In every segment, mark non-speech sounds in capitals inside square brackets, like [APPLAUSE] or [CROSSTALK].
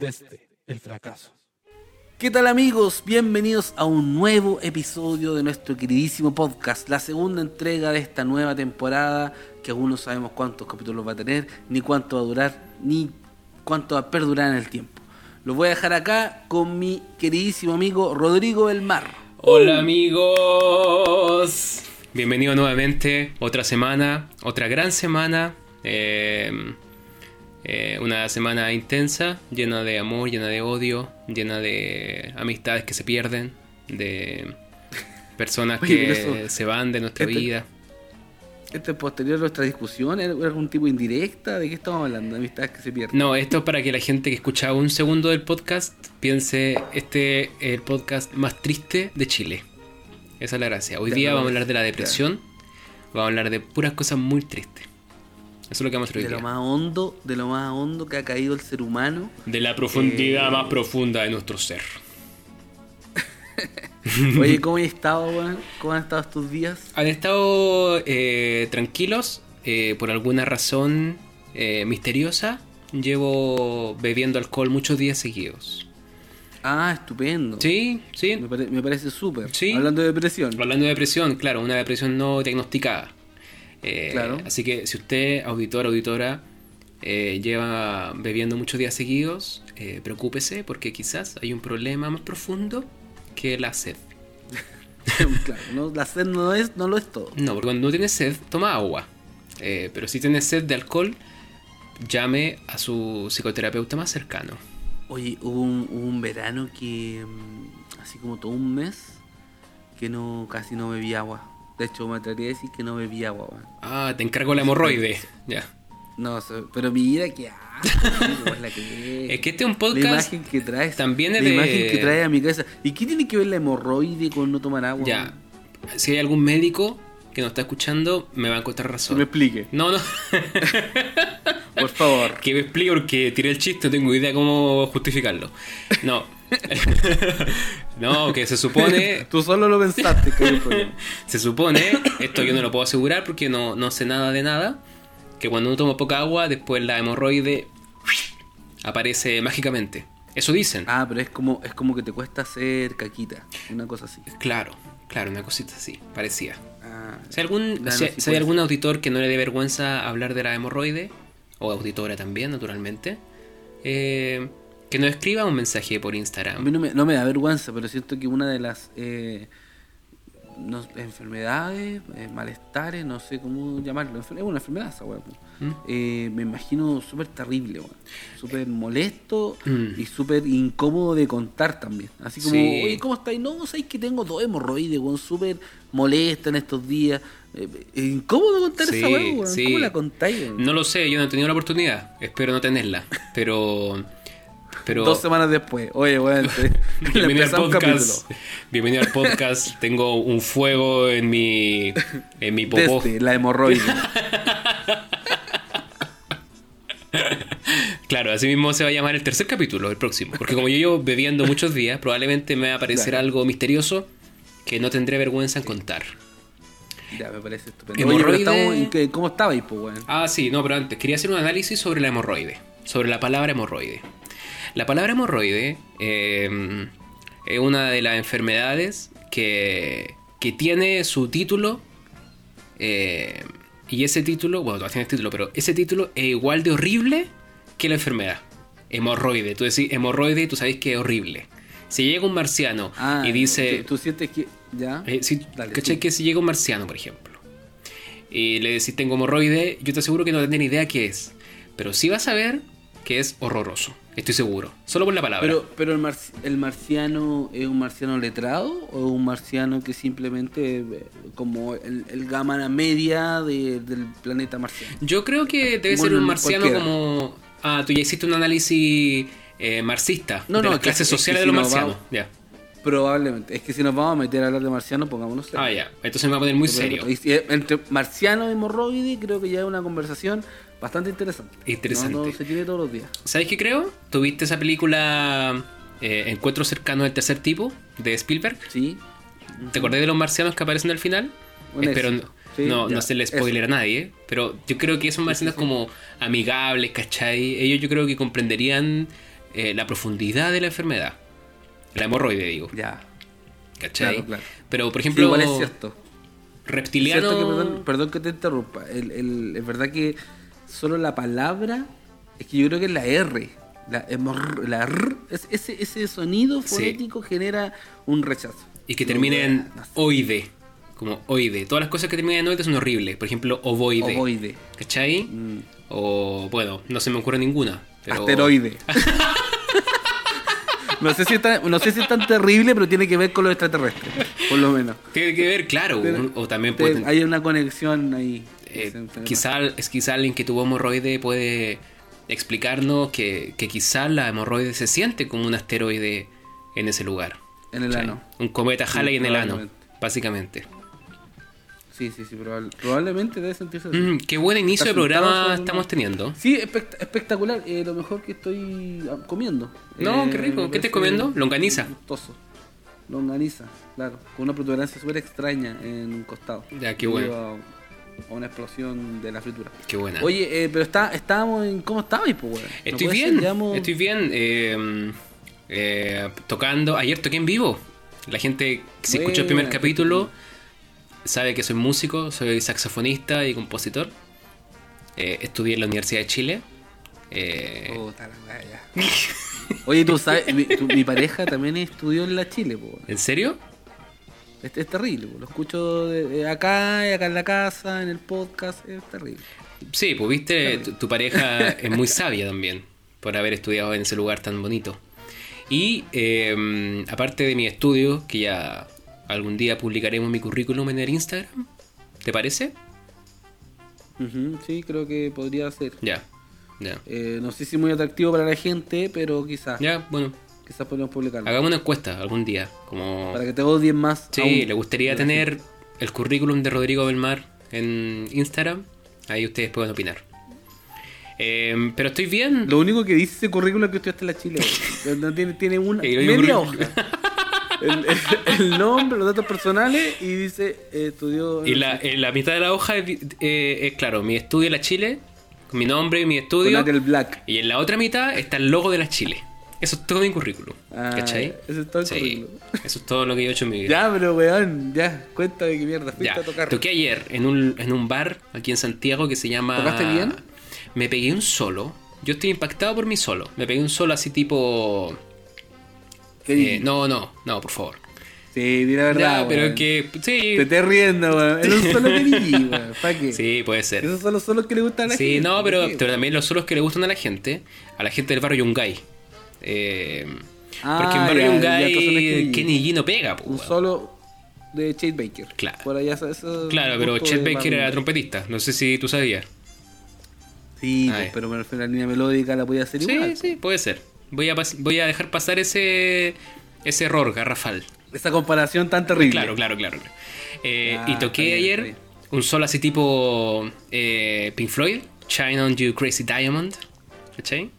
desde el fracaso. ¿Qué tal amigos? Bienvenidos a un nuevo episodio de nuestro queridísimo podcast, la segunda entrega de esta nueva temporada que aún no sabemos cuántos capítulos va a tener, ni cuánto va a durar, ni cuánto va a perdurar en el tiempo. Lo voy a dejar acá con mi queridísimo amigo Rodrigo del Mar. Hola amigos, bienvenido nuevamente, otra semana, otra gran semana, eh, eh, una semana intensa, llena de amor, llena de odio, llena de amistades que se pierden, de personas Oye, que eso- se van de nuestra este- vida. Este es posterior a nuestra discusión, ¿era algún tipo de indirecta? ¿De qué estamos hablando? De amistades que se pierden. No, esto es para que la gente que escucha un segundo del podcast piense este es el podcast más triste de Chile. Esa es la gracia. Hoy Ya, día vamos a hablar de la ya. depresión, vamos a hablar de puras cosas muy tristes. Eso es lo que vamos a hacer De lo más hondo, de lo más hondo que ha caído el ser humano. De la profundidad Eh, más profunda de nuestro ser. [LAUGHS] Oye, ¿cómo has estado, weón? ¿Cómo han estado estos días? Han estado eh, tranquilos eh, por alguna razón eh, misteriosa. Llevo bebiendo alcohol muchos días seguidos. Ah, estupendo. Sí, sí. Me, pare- me parece súper. Sí. Hablando de depresión. Hablando de depresión, claro, una depresión no diagnosticada. Eh, Claro. Así que si usted, auditor, auditora, eh, lleva bebiendo muchos días seguidos, eh, preocúpese porque quizás hay un problema más profundo que la sed. [LAUGHS] claro, ¿no? la sed no, es, no lo es todo. No, porque cuando no tiene sed, toma agua. Eh, pero si tiene sed de alcohol, llame a su psicoterapeuta más cercano. Oye, hubo un, hubo un verano que, mm, así como todo un mes, que no casi no bebí agua. De hecho, me atrevería a decir que no bebí agua, weón. Ah, te encargo la hemorroide. Ya. No, pero que es la que [LAUGHS] Es que este es un La podcast. imagen que traes. también es la de- imagen que trae a mi cabeza. ¿Y qué tiene que ver la hemorroide con no tomar agua? Ya. Si hay algún médico que nos está escuchando, me va a encontrar Que razón. me explique, No, no. [LAUGHS] por favor. que me explique porque tiré el chiste, no tengo idea cómo justificarlo. No. [LAUGHS] no, que se supone. [LAUGHS] Tú solo lo pensaste. [LAUGHS] Se supone, esto yo no lo puedo asegurar porque no, no sé nada de nada, que cuando uno toma poca agua, después la hemorroide aparece mágicamente. Eso dicen. Ah, pero es como, es como que te cuesta hacer caquita. Una cosa así. Claro, claro, una cosita así, parecía. Ah, Si hay algún, si- si hay algún auditor que no le dé vergüenza hablar de la hemorroide, o auditora también, naturalmente, eh, que nos escriba un mensaje por A mí Instagram. no me, no me da vergüenza, pero siento que una de las eh, no- enfermedades, eh, malestares, no sé cómo llamarlo, es una enfermedad esa weá. ¿Mm? Eh, me imagino súper terrible, weón. súper molesto Mm. y súper incómodo de contar también. Así como, Sí. oye, ¿cómo estáis? No, sabéis que tengo dos hemorroides, weón, súper molesta en estos días. Eh, eh, incómodo contar Sí, esa weá, sí. ¿Cómo la contáis? weón? No lo sé, yo no he tenido la oportunidad, espero no tenerla, pero... [LAUGHS] pero Dos semanas después, oye, weón, [LAUGHS] [LAUGHS] Bienvenido al podcast. Bienvenido al podcast. Tengo un fuego en mi en mi popó. Desde la hemorroide. [LAUGHS] Claro, así mismo se va a llamar el tercer capítulo, el próximo. Porque como yo llevo bebiendo muchos días, probablemente me va a aparecer Claro. algo misterioso que no tendré vergüenza en contar. Ya, me parece estupendo. Oye, estamos ¿Cómo estabais, pues, weón? Ah, sí, no, pero antes quería hacer un análisis sobre la hemorroide, sobre la palabra hemorroide. La palabra hemorroide eh, es una de las enfermedades que, que tiene su título eh, y ese título, bueno, todavía tiene título, pero ese título es igual de horrible que la enfermedad. Hemorroide, tú decís hemorroide y tú sabes que es horrible. Si llega un marciano Ah, y dice... ¿Tú, tú sientes que.? ¿Ya? Eh, si, Dale, ¿cachai? sí. Que si llega un marciano, por ejemplo, y le decís tengo hemorroide, yo te aseguro que no tendré ni idea qué es. Pero sí vas a ver que es horroroso. Estoy seguro. Solo por la palabra. Pero, pero el, marci- el marciano es un marciano letrado o un marciano que simplemente eh, como el, el gama media de- del planeta marciano. yo creo que debe ser un marciano cualquiera. como... Ah, tú ya hiciste un análisis eh, marxista No, de no, las clases es que sociales si de los nos marcianos. Ya. Probablemente. Es que si nos vamos a meter a hablar de marciano, pongámonos serios. Ah, ya. Entonces me va a poner muy serio. Entre marciano y hemorroide creo que ya es una conversación bastante interesante. Interesante. No, no se tiene todos los días. ¿Sabes qué creo? ¿Tuviste esa película eh, Encuentro cercano del tercer tipo de Spielberg? Sí. ¿Te acordás de los marcianos que aparecen al final? Un Espero no, Sí, no, ya, no se le spoiler a nadie, pero yo creo que esos marcianos como amigables, ¿cachai? Ellos yo creo que comprenderían eh, la profundidad de la enfermedad. La hemorroide, digo. Ya. ¿Cachai? Claro, claro. Pero, por ejemplo, igual es cierto. reptiliano. Cierto que, perdón, perdón que te interrumpa. El, el- es verdad que solo la palabra, es que yo creo que es la R. La, la R, es- ese, ese sonido Sí. fonético genera un rechazo. Y que No, termine en no sé. oide. Como oide. Todas las cosas que terminan en oide son horribles. Por ejemplo, ovoide. Ovoide. ¿Cachai? Mm. O, bueno, no se me ocurre ninguna. Pero... Asteroide. [LAUGHS] no, sé si es tan, no sé si es tan terrible, pero tiene que ver con los extraterrestres, por lo menos. Tiene que ver, claro. Pero- o también puede... Hay una conexión ahí. Eh, quizá, es quizá alguien que tuvo hemorroide puede explicarnos que, que quizá la hemorroide se siente como un asteroide en ese lugar. En el ¿cachai? ano. Un cometa Halley en el ano, básicamente. Sí, sí, sí, probable- probablemente debe sentirse así. Mm, qué buen inicio de programa estamos teniendo. Sí, espect- espectacular. Eh, lo mejor que estoy ah, comiendo. No, Eh, qué rico. ¿Qué estás comiendo? Longaniza. Gustoso. Longaniza, claro. Con una protuberancia súper extraña en un costado. Ya, qué bueno. A, una explosión de la fritura. Qué buena. Oye, eh, pero está, estábamos en. ¿Cómo estabais, pues, weón? Estoy bien, llevamos- estoy bien. eh, eh, tocando. Ayer toqué en vivo. La gente que si escuchó el primer Buena, capítulo sabe que soy músico, soy saxofonista y compositor. Eh, estudié en la Universidad de Chile. Eh, Puta la. [LAUGHS] Oye, tú sabes, mi, tu- mi pareja también estudió en la Chile, pues. ¿En serio? Es, es terrible, lo escucho de, de acá, y acá en la casa, en el podcast, es terrible. Sí, pues viste, tu, tu pareja [LAUGHS] es muy sabia también por haber estudiado en ese lugar tan bonito. Y eh, aparte de mi estudio, que ya algún día publicaremos mi currículum en el Instagram, ¿te parece? Sí, creo que podría ser. Ya, ya. Eh, no sé si muy atractivo para la gente, pero quizás. Ya, bueno, Quizás podríamos publicarlo. hagamos una encuesta algún día. Como... Para que te odien más. Sí, aún. le gustaría tener el currículum de Rodrigo Belmar en Instagram. Ahí ustedes pueden opinar. Eh, pero estoy bien. Lo único que dice ese currículum es que estudiaste en la Chile. [LAUGHS] No tiene, tiene una media hoja. [LAUGHS] El, el- el nombre, los datos personales y dice eh, estudió. Y la, en la mitad de la hoja es, eh, es, claro, mi estudio en la Chile, mi nombre y mi con estudio. Ariel Black. Y en la otra mitad está el logo de la Chile. Eso es todo mi currículum. Ah, ¿Cachai? ese es todo el sí, currículum. Eso es todo lo que yo he hecho en mi vida. Ya, pero weón, ya, cuéntame qué mierda. Fuiste Ya, a tocar. toqué ayer en un, en un bar aquí en Santiago que se llama. ¿Tocaste bien? Me pegué un solo. Yo estoy impactado por mi solo. Me pegué un solo así tipo. ¿Qué eh, no, no, no, por favor. Sí, di la verdad. Ya, pero weón. es que. Sí, Te estés riendo, weón. Era un solo que [LAUGHS] weón. ¿Para qué? sí, puede ser. Esos son los solos que le gustan a la gente. Sí, no, pero, pero también los solos que le gustan a la gente, a la gente del barrio Yungay. Eh, Ah, porque en barrio Yungay Kenny G. No pega, po, Un weón. solo de Chase Baker. Claro. Por allá, eso- eso- Claro, pero Chet Baker era trompetista. No sé si tú sabías. Sí, pues, pero me refiero a la línea melódica, la podía hacer Sí, igual. sí, puede ser. Voy a, voy a dejar pasar ese, ese error garrafal. Esa comparación tan terrible. Claro, claro, claro. Eh, Ah, y está toqué bien, ayer un solo así tipo eh, Pink Floyd, Shine on You Crazy Diamond. ¿Cachai?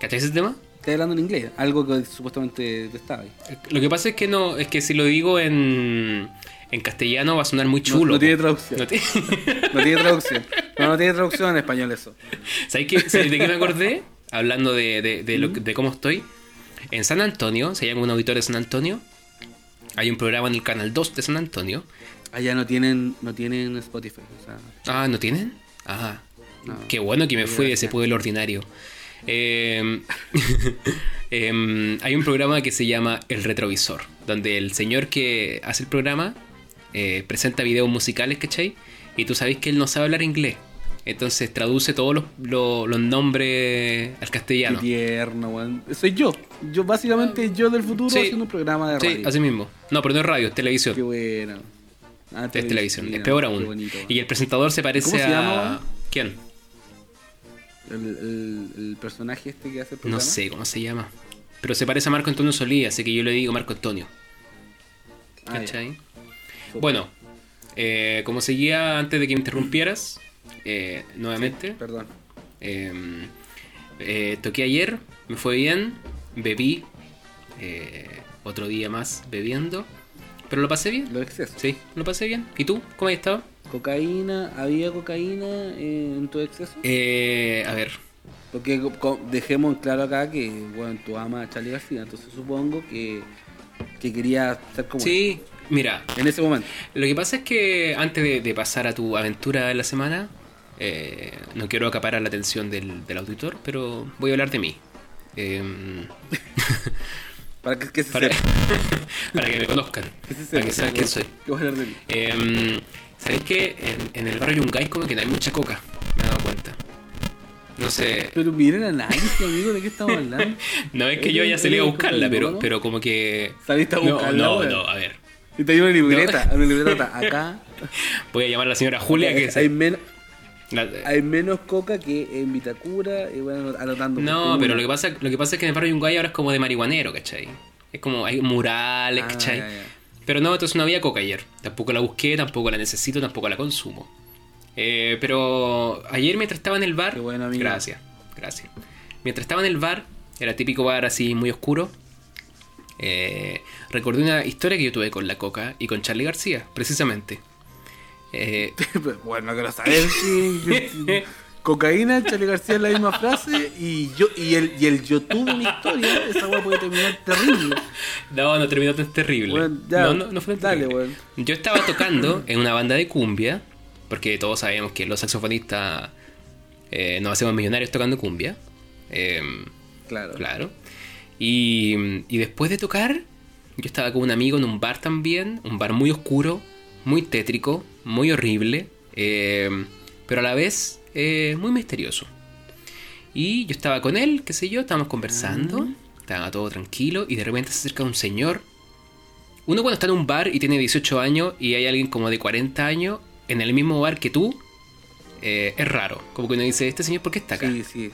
¿Cachai ese tema? Estoy hablando en inglés, algo que supuestamente te estaba ahí. Lo que pasa es que no, es que si lo digo en, en castellano va a sonar muy chulo. no tiene traducción. No tiene- [LAUGHS] No tiene traducción. No, no tiene traducción en español eso. ¿Sabes qué- sabes de qué me acordé? [LAUGHS] Hablando de, de, de lo de cómo estoy. En San Antonio, si hay algún auditor de San Antonio, hay un programa en el canal 2 de San Antonio. Allá no tienen, no tienen Spotify. O sea, Ah, ¿no tienen? Ah, No. qué bueno que me fui de ese pueblo ordinario. Eh, [LAUGHS] em, hay un programa que se llama El Retrovisor, donde el señor que hace el programa eh, presenta videos musicales, ¿cachai? Y tú sabes que él no sabe hablar inglés. Entonces traduce todos los, los- los nombres al castellano. qué tierno. Soy yo. Yo, básicamente, yo del futuro Sí. haciendo un programa de Sí, radio. así mismo. No, pero no es radio, es televisión. Qué bueno. Ah, Es televisión, es peor aún. bonito. Y el presentador se parece ¿Cómo se a. llama? ¿Quién? El, el- el personaje este que hace el No sé cómo se llama. Pero se parece a Marco Antonio Solí, así que yo le digo Marco Antonio. Ah. ¿Cachai? Bueno, eh, como seguía antes de que me interrumpieras, eh, nuevamente, Perdón. eh, eh, toqué ayer, me fue bien, bebí, otro día más bebiendo, pero lo pasé bien. Los excesos. Sí, lo pasé bien. ¿Y tú? ¿Cómo has estado? Cocaína, ¿había cocaína en tu exceso? Eh, a ver, Porque dejemos en claro acá que, bueno, tú amas a Charlie García, entonces supongo que, que quería ser como Sí, mira, en ese momento. lo que pasa es que antes de, de pasar a tu aventura de la semana, eh, no quiero acaparar la atención del, del auditor, pero voy a hablar de mí. Em, [LAUGHS] Para que, que se para, [LAUGHS] para que me conozcan, Que se para que sepa, sepan quién soy. Voy a hablar de mí. Eh, ¿Sabéis que en, en el barrio Yungay como que no hay mucha coca? Me he dado cuenta. No sé. Pero miren análisis, amigo, ¿de qué estamos hablando? [LAUGHS] No es que yo haya salido a buscarla, pero, ¿no? pero como que. Saliste a No, buscarla, no, weón. no, a ver. Y te una libreta, una libreta [LAUGHS] acá. Voy a llamar a la señora Julia que hay, menos, hay menos coca que en Vitacura y bueno, anotando. No, pero lo que pasa, lo que pasa es que en el barrio Yungay ahora es como de marihuanero, ¿cachai? Es como hay murales, Ah, ¿cachai? Pero no, entonces no había coca ayer. Tampoco la busqué, tampoco la necesito, tampoco la consumo. Eh, pero ayer mientras estaba en el bar... Qué bueno, amigo. Gracias, gracias. Mientras estaba en el bar, era típico bar así muy oscuro, eh, recordé una historia que yo tuve con la coca y con Charlie García, precisamente. Eh, [LAUGHS] bueno, no quiero saber si [LAUGHS] cocaína, Charlie García es la misma frase y yo y el y el yo tuve una historia, esa weá puede terminar terrible. No, no terminó tan terrible. Bueno, ya, no, no, no fue dale. Yo estaba tocando en una banda de cumbia, porque todos sabemos que los saxofonistas eh, nos hacemos millonarios tocando cumbia. Em, Claro. claro. Y, y después de tocar, yo estaba con un amigo en un bar también, un bar muy oscuro, muy tétrico, muy horrible, em, pero a la vez eh, muy misterioso. Y yo estaba con él, qué sé yo, estábamos conversando, estaba todo tranquilo, y de repente se acerca un señor. Uno cuando está en un bar y tiene 18 años y hay alguien como de 40 años en el mismo bar que tú, eh, es raro. Como que uno dice, este señor, ¿por qué está acá? Sí, sí.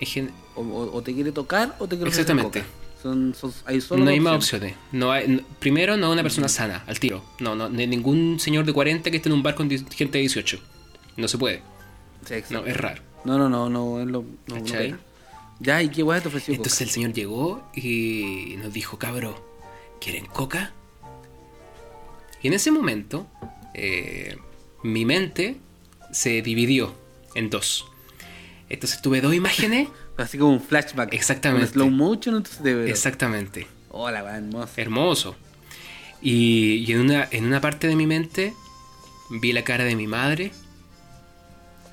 Es gen- O, te quiere tocar o te quiere Exactamente. coca. Son, son, hay solo no hay dos más opciones. No hay, no- primero, no una persona sana, al tiro. No, no, ni- ningún señor de 40 que esté en un bar con gente de 18. No se puede. Sí. No, es raro. No, no, no, no, es lo, no, no. Ya, ¿y qué weá te ofreció? Entonces el señor llegó y nos dijo, cabro, ¿quieren coca? Y en ese momento, eh, mi mente se dividió en dos. Entonces tuve dos imágenes. coca? [LAUGHS] Así como un flashback. Exactamente. Slow motion, entonces de. Exactamente. Hola, hermoso. Hermoso. Y, y en, una, en una parte de mi mente vi la cara de mi madre.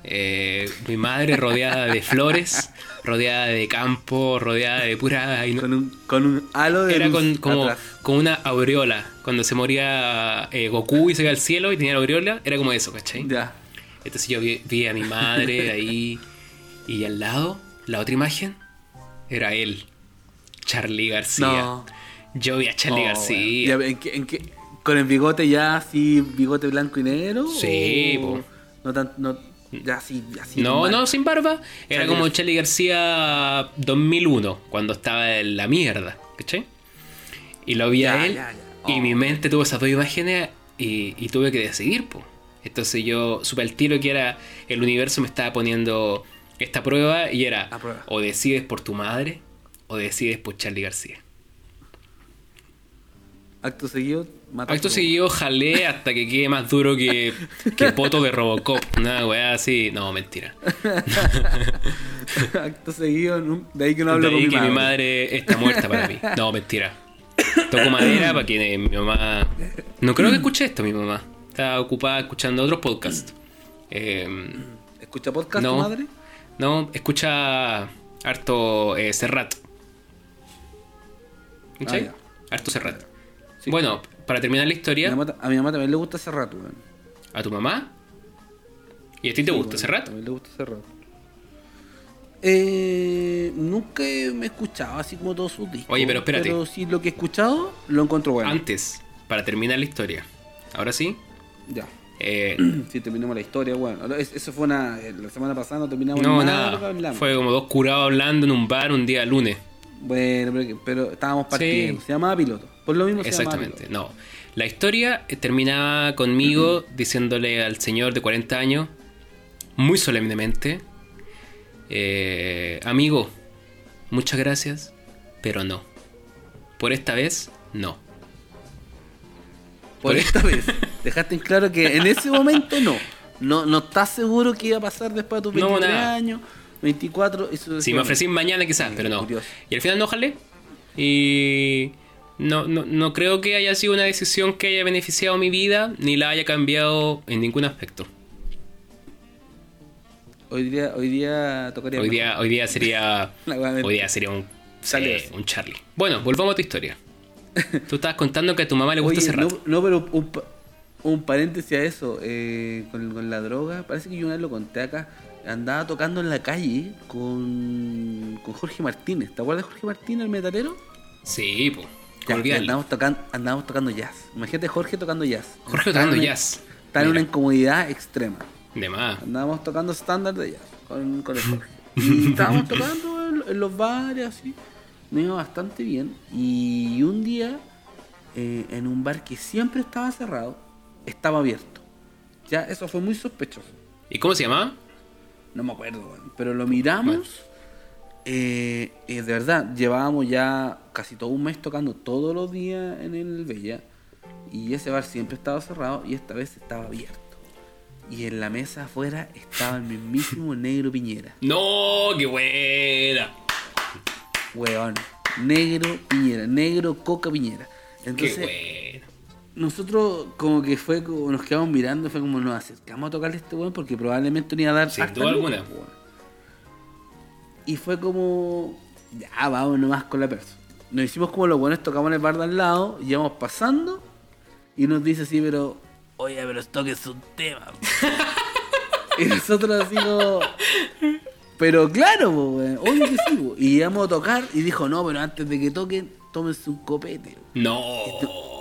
Eh, mi madre rodeada de flores, rodeada de campo, rodeada de pura... Con un, con un halo de Era luz con, como, atrás. con una aureola. Cuando se moría eh, Goku y se iba al cielo y tenía la aureola, era como eso, ¿cachai? Ya. Entonces yo vi, vi a mi madre [LAUGHS] ahí y al lado, la otra imagen, era él, Charlie García. No. Yo vi a Charlie Oh, García. weón. Ya, ¿en qué- en qué- ¿Con el bigote ya así, bigote blanco y negro? Sí, o po. No tan, no, así, así. No, no, sin barba. Era Charlie como García. Charlie García 2001, cuando estaba en la mierda, ¿cachai? Y lo vi a él ya, ya. y Oh. mi mente tuvo esas dos imágenes y, y tuve que decidir, po. Entonces yo supe al tiro que era el universo me estaba poniendo esta prueba y era prueba. o decides por tu madre o decides por Charlie García. Acto seguido, mata Acto seguido jalé hasta que quede más duro que, [LAUGHS] que poto de Robocop. Una weá así. No, mentira. [LAUGHS] Acto seguido, de ahí que no hablo de ahí con mi que madre. mi madre está muerta para mí. No, mentira. Toco madera para que mi mamá. No creo que escuche esto, mi mamá. Está ocupada escuchando otros podcasts. Eh, ¿Escucha podcast No. tu madre? no, escucha harto eh, Serrat. ¿Cachai? Ah, harto Serrat. Sí. Bueno, para terminar la Mi historia, mamá- a mi mamá también le gusta ese rato, weón. a tu mamá. ¿Y a ti te Sí, gusta Serrat? También le gusta ese rato. Eh, nunca me he escuchado así como todos sus discos. Oye, pero espérate. Pero sí lo que he escuchado lo encuentro bueno. Antes, para terminar la historia. Ahora sí. Ya. eh, [CLEARS THROAT] Si terminamos la historia, bueno. es- Eso fue una. eh, La semana pasada no terminamos no, nada. Fue como dos curados hablando en un bar un día lunes. Bueno, pero, pero estábamos partiendo. Sí. Se llamaba piloto. Por lo mismo se Exactamente, piloto. no. La historia eh, terminaba conmigo diciéndole al señor de 40 años, muy solemnemente, eh, amigo, muchas gracias, pero no. Por esta vez, no. Por Por- esta vez. [LAUGHS] Dejaste en claro que en ese momento no. No, no estás seguro que iba a pasar después de tus No, 23 nada. años. 24. Eso Si me ofrecís mañana quizás, Sí, pero no. curioso. Y al final no jalé. Y no, no, no creo que haya sido una decisión que haya beneficiado mi vida, ni la haya cambiado en ningún aspecto. Hoy día, hoy día tocaría. Hoy día, hoy día sería. [LAUGHS] Hoy día sería un, así. un Charlie. Bueno, volvamos a tu historia. [LAUGHS] Tú estabas contando que a tu mamá le gusta Oye, ese no, pero un, un paréntesis a eso. eh, con, con la droga, parece que yo una vez lo conté acá. Andaba tocando en la calle con, con Jorge Martínez. ¿Te acuerdas de Jorge Martínez, el metalero? Sí, pues. Ya. Andábamos, tocando, jazz. Imagínate Jorge tocando jazz. Jorge Está tocando jazz. Está en una incomodidad extrema. De más. Andábamos tocando estándar de jazz con, con el Jorge. [LAUGHS] Y estábamos tocando en, en los bares, así. Me iba bastante bien. Y un día, eh, en un bar que siempre estaba cerrado, estaba abierto. Ya, eso fue muy sospechoso. ¿Y cómo se llamaba? No me acuerdo. Pero lo miramos. Eh, eh, de verdad, llevábamos ya casi todo un mes tocando todos los días en el Bella. Y ese bar siempre estaba cerrado y esta vez estaba abierto. Y en la mesa afuera estaba el mismísimo [LAUGHS] Negro Piñera. No, qué buena. Weón. Negro Piñera. Negro Coca Piñera. Entonces, qué buena. nosotros como que fue como nos quedamos mirando, fue como nos acercamos a tocarle a este weón porque probablemente no iba a dar Sin duda alguna. weón. Y fue como, ya vamos nomás con la persona. Nos hicimos como los buenos, tocamos en el bar de al lado, y íbamos pasando y nos dice así, pero, oye, pero esto que es un tema. [LAUGHS] y nosotros así como, pero claro, obvio que sí. po. Y íbamos a tocar y dijo, no, pero antes de que toquen, tómense un copete. No.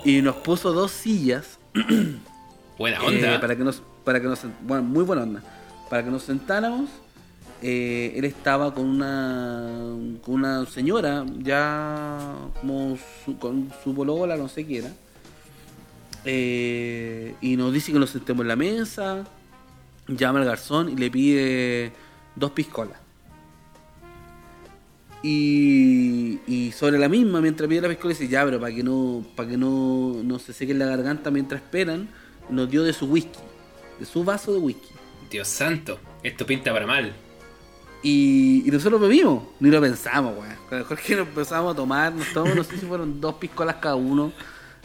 Y nos puso dos sillas [CLEARS THROAT] Buena eh, onda. para que nos, para que nos, bueno, muy buena onda, para que nos sentáramos. Eh, él estaba con una, con una señora ya como su, con su polola, no sé qué era. Eh, y nos dice que nos sentemos en la mesa. Llama al garzón y le pide dos piscolas. Y, y sobre la misma, mientras pide la piscola, dice, ya, pero para que no, para que no, no se seque la garganta mientras esperan, nos dio de su whisky, de su vaso de whisky. Dios santo. Esto pinta para mal. Y, y nosotros bebimos, ni lo pensamos, weón. Con Jorge nos empezamos a tomar, nos tomamos, no sé si fueron dos piscolas cada uno.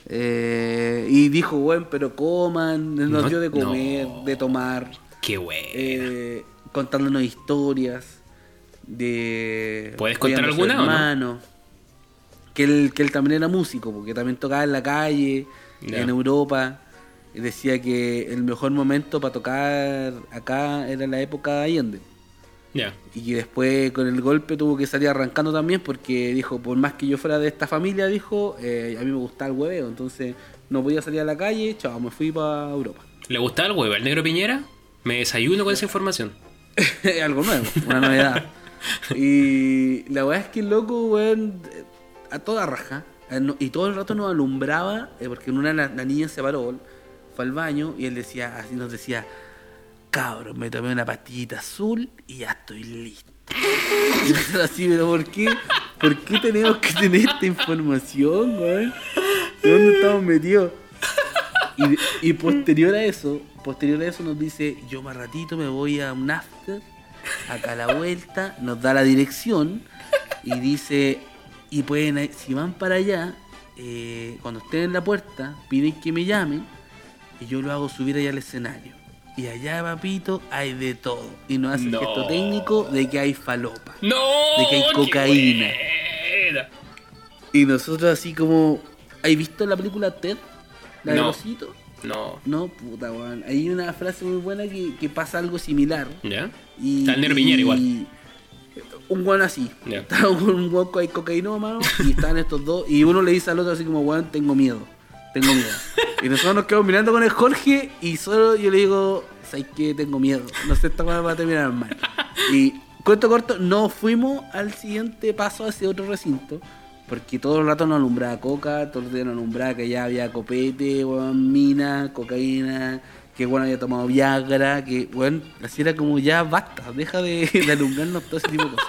Eh, y dijo, weón, pero coman, nos No, dio de comer, no. de tomar, Qué buena. eh, contándonos historias de... ¿Puedes contar alguna o no? hermano, Que él, que él también era músico, porque también tocaba en la calle, en Europa. Y decía que el mejor momento para tocar acá era la época de Allende. Y después con el golpe tuvo que salir arrancando también porque dijo, por más que yo fuera de esta familia, dijo, eh, a mí me gustaba el hueveo, entonces no podía salir a la calle, chao, me fui para Europa. ¿Le gustaba el huevo al negro Piñera? Me desayuno con esa información. [LAUGHS] Algo nuevo, una novedad. [LAUGHS] y la verdad es que el loco, weón, a toda raja, eh, y todo el rato nos alumbraba, eh, porque en una la, la niña se paró, fue al baño y él decía, así nos decía, cabrón, me tomé una pastillita azul y ya estoy listo. Y así, pero ¿por qué? ¿Por qué tenemos que tener esta información, weón? ¿De dónde estamos metidos? Y, posterior a eso, posterior a eso nos dice, yo más ratito me voy a un after, acá a la vuelta, nos da la dirección y dice, y pueden, si van para allá, eh, cuando estén en la puerta, piden que me llamen y yo lo hago subir allá al escenario. Y allá, papito, hay de todo. Y nos hace el No. gesto técnico de que hay falopa. ¡No! De que hay ¡Qué cocaína. Y nosotros así como... ¿Has visto la película Ted? La de No. Rosito. No. No, puta, weón. Hay una frase muy buena que, que pasa algo similar. ¿Ya? Y, Está el Piñera igual. Un weón así. Ya. Estaba un weón con cocainómano y estaban estos dos. Y uno le dice al otro así como, weón, tengo miedo. Tengo miedo. y nosotros nos quedamos mirando con el Jorge y solo yo le digo, ¿sabes qué? Tengo miedo. No sé, esta weón va a terminar mal. Y cuento corto, no fuimos al siguiente paso hacia otro recinto. Porque todo el rato nos alumbraba coca, todo el día nos alumbraba que ya había copete, mina, cocaína, que bueno había tomado Viagra, que bueno, así era como ya basta, deja de, de alumbrarnos todo ese tipo de cosas.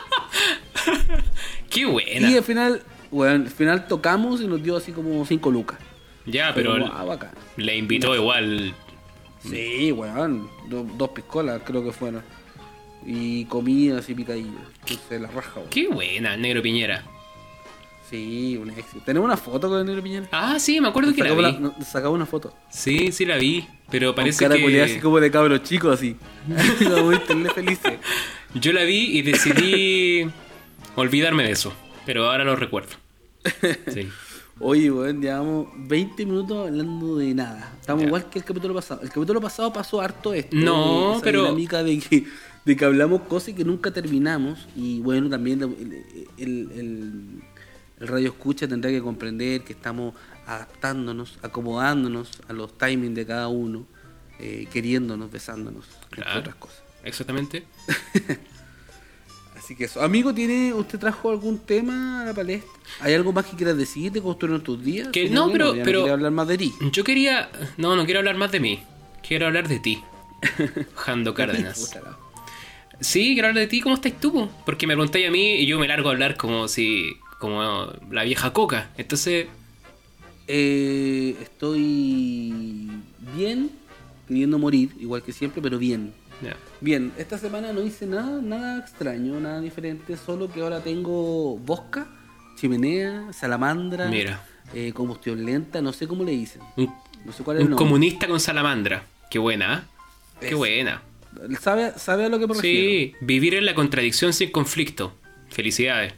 [LAUGHS] ¡Qué buena! Y al final, bueno, al final tocamos y nos dio así como 5 lucas. Ya, pero ah, bacán. le invitó igual. Sí, weón, do- dos piscolas creo que fueron. Y comidas y picadillos. Entonces la raja, weón. Qué buena, negro Piñera. Sí, un éxito. Tenemos una foto con el negro Piñera. Ah, sí, me acuerdo que la vi. la- nos sacamos una foto. Sí, sí la vi. Pero parece Con cara culiada así que como de cabros chicos, así. [LAUGHS] felices. yo la vi y decidí olvidarme de eso. Pero ahora lo recuerdo. [LAUGHS] Sí. Oye, weón, llevamos 20 minutos hablando de nada. Estamos Ya. igual que el capítulo pasado. El capítulo pasado pasó harto esto. No, esa pero- dinámica de que, de que hablamos cosas que nunca terminamos. Y bueno, también el, el, el- el radio escucha tendrá que comprender que estamos adaptándonos, acomodándonos a los timings de cada uno, eh, queriéndonos, besándonos, entre otras cosas. Exactamente. [LAUGHS] Así que eso. Amigo, ¿tiene, ¿usted trajo algún tema a la palestra? ¿Hay algo más que quieras decir de construir tus días? Que- no, pero- quería hablar más de ti. Yo quería. No, no quiero hablar más de mí. Quiero hablar de ti. [LAUGHS] Jando Cárdenas. Sí, quiero hablar de ti. ¿Cómo estás tú? po? Porque me preguntáis a mí y yo me largo a hablar como si. como la vieja coca. Entonces. Eh, estoy bien, queriendo morir, igual que siempre, pero bien. ya. Bien, esta semana no hice nada, nada extraño, nada diferente, solo que ahora tengo bosca, chimenea, salamandra, Mira. eh, combustión lenta, no sé cómo le dicen. Un, No sé cuál es el un nombre. comunista con salamandra. Qué buena, ¿ah? Qué buena. ¿Sabe, ¿Sabe a lo que me? Sí, vivir en la contradicción sin conflicto. Felicidades.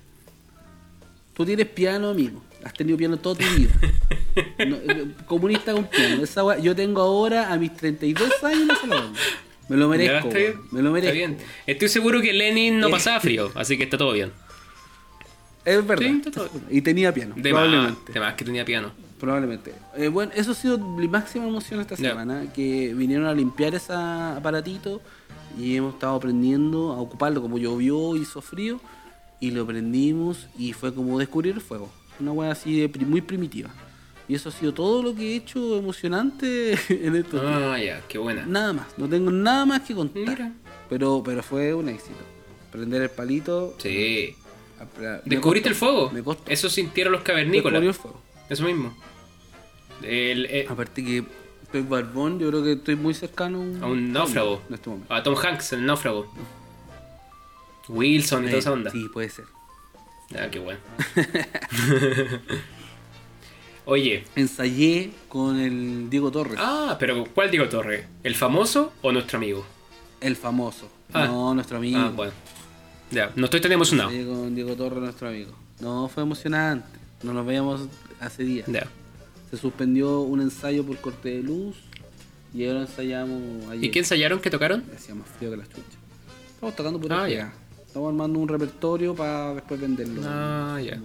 Tú tienes piano, amigo. Has tenido piano toda tu vida. [LAUGHS] No, eh, comunista con piano. Esa yo tengo ahora a mis 32 años una salamandra. Me lo merezco. está bien. weón. Me lo merezco. Está bien. Estoy seguro que Lenin no Eh. pasaba frío, así que está todo bien. Es verdad. Sí, está todo- Y tenía piano. De más, probablemente. de más que tenía piano. Probablemente. Eh, bueno, eso ha sido mi máxima emoción esta semana. Que vinieron a limpiar ese aparatito y hemos estado aprendiendo a ocuparlo. Como llovió, hizo frío y lo prendimos y fue como descubrir el fuego. Una wea así de muy primitiva. Y eso ha sido todo lo que he hecho emocionante [LAUGHS] en estos días. Ah, ya, qué buena. Nada más, no tengo nada más que contar. Mira. Pero, pero fue un éxito. Prender el palito. Sí. ¿Descubriste el fuego? Me costó. Eso sintieron los cavernícolas. El fuego. Eso mismo. El, eh, Aparte que estoy barbón, yo creo que estoy muy cercano a un náufrago. En este momento. A Tom Hanks, el náufrago. Wilson y toda esa onda. Sí, puede ser. Ah, qué bueno. [LAUGHS] Oye. Ensayé con el Diego Torres, Ah, pero ¿cuál Diego Torre? ¿El famoso o nuestro amigo? el famoso. Ah. No, nuestro amigo. Ah, bueno. Ya, no estoy tan emocionado. Ensayé con Diego Torres, nuestro amigo. No, fue emocionante. No nos veíamos hace días. Ya. Se suspendió un ensayo por corte de luz y ahora ensayamos ayer. ¿Y qué ensayaron? ¿Qué tocaron? Hacía más frío que las chuchas. Estamos tocando pura Ah, ya. Estamos armando un repertorio para después venderlo. Ah, ya.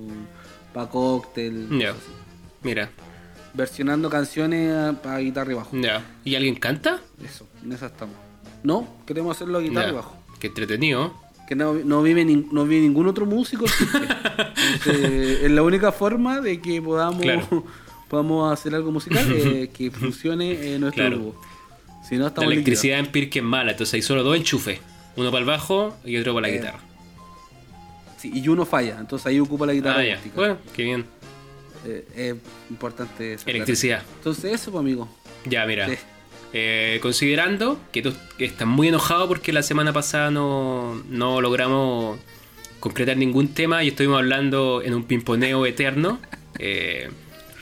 Para cóctel. Ya. cosas así. Mira. Versionando canciones para guitarra y bajo. Ya. ¿Y alguien canta? Eso, en esa estamos. No, queremos hacerlo a guitarra Ya. y bajo. Qué entretenido. Que no, no vive nin- no vive ningún otro músico. [LAUGHS] Entonces, es la única forma de que podamos, Claro. [LAUGHS] podamos hacer algo musical eh, [LAUGHS] que funcione en nuestro Claro. grupo. Si no, La estamos electricidad en Pirque es mala, entonces hay solo dos enchufes. Uno para el bajo y otro para la Eh, guitarra. Sí, y uno falla, entonces ahí ocupa la guitarra Ah, ya. Bueno, qué bien. Eh, es importante. Electricidad. Entonces eso, pues, amigo. Ya, mira. Sí. Eh, considerando que tú estás muy enojado porque la semana pasada no, no logramos concretar ningún tema y estuvimos hablando en un pimponeo eterno, eh,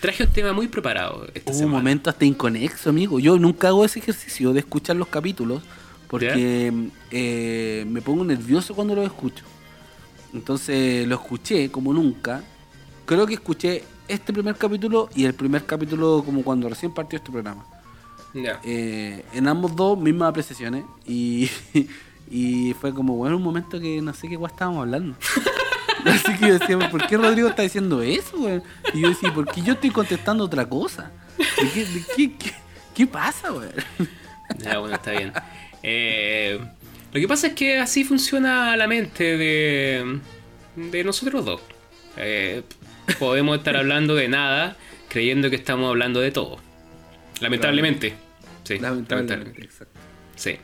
traje un tema muy preparado esta Hubo un semana. momento hasta inconexo, amigo. Yo nunca hago ese ejercicio de escuchar los capítulos porque eh, me pongo nervioso cuando los escucho. Entonces lo escuché como nunca. Creo que escuché este primer capítulo y el primer capítulo como cuando recién partió este programa. Eh, en ambos dos mismas apreciaciones y, [LAUGHS] y fue como, bueno, un momento que no sé qué guay estábamos hablando. [LAUGHS] Así que yo decía, ¿por qué Rodrigo está diciendo eso? güey? Y yo decía, ¿por qué yo estoy contestando otra cosa? ¿De qué, de qué, qué- qué pasa, güey? Ya, bueno, está bien. Eh, lo que pasa es que así funciona la mente de, de nosotros dos. Eh, podemos estar hablando de nada creyendo que estamos hablando de todo. Lamentablemente. Sí, Lamentablemente, exacto. Sí.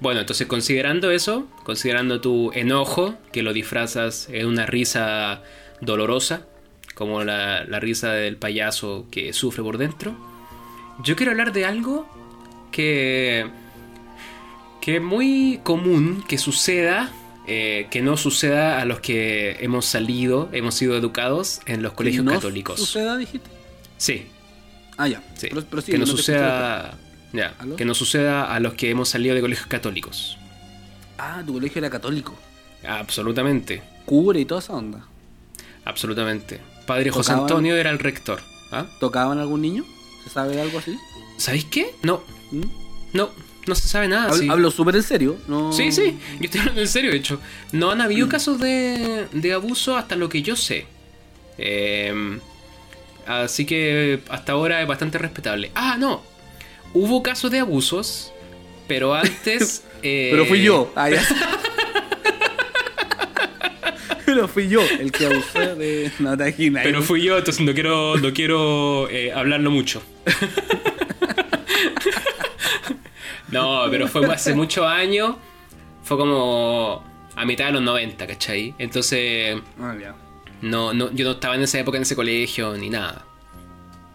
Bueno, entonces considerando eso, considerando tu enojo, que lo disfrazas en una risa dolorosa, como la, la risa del payaso que sufre por dentro, yo quiero hablar de algo que, que es muy común que suceda, eh, que no suceda a los que hemos salido, hemos sido educados en los colegios ¿No católicos. suceda, dijiste? Sí, Ah, ya. sí. Pero- pero sí, que no suceda. Ya, que no suceda a los que hemos salido de colegios católicos. Ah, tu colegio era católico. Absolutamente, Cura y toda esa onda. absolutamente. Padre José Antonio era el rector. ¿Ah? ¿Tocaban algún niño? ¿Se sabe algo así? ¿Sabéis qué? No, ¿Mm? no, no se sabe nada. Hablo, Ah, sí. hablo súper en serio. No... Sí, sí, yo estoy hablando en serio, de hecho. No han Mm. habido casos de, de abuso hasta lo que yo sé. Eh, así que hasta ahora es bastante respetable. Ah, no. Hubo casos de abusos, pero antes... eh, [LAUGHS] Pero fui yo. Ah, ya. [LAUGHS] Pero fui yo el que abusé de no te imaginas. Pero fui yo, entonces no quiero, no quiero eh, hablarlo mucho. [LAUGHS] no, pero fue hace [LAUGHS] muchos años. Fue como a mitad de los 90, ¿cachai? Entonces... Ah, ya. No, no, yo no estaba en esa época en ese colegio ni nada.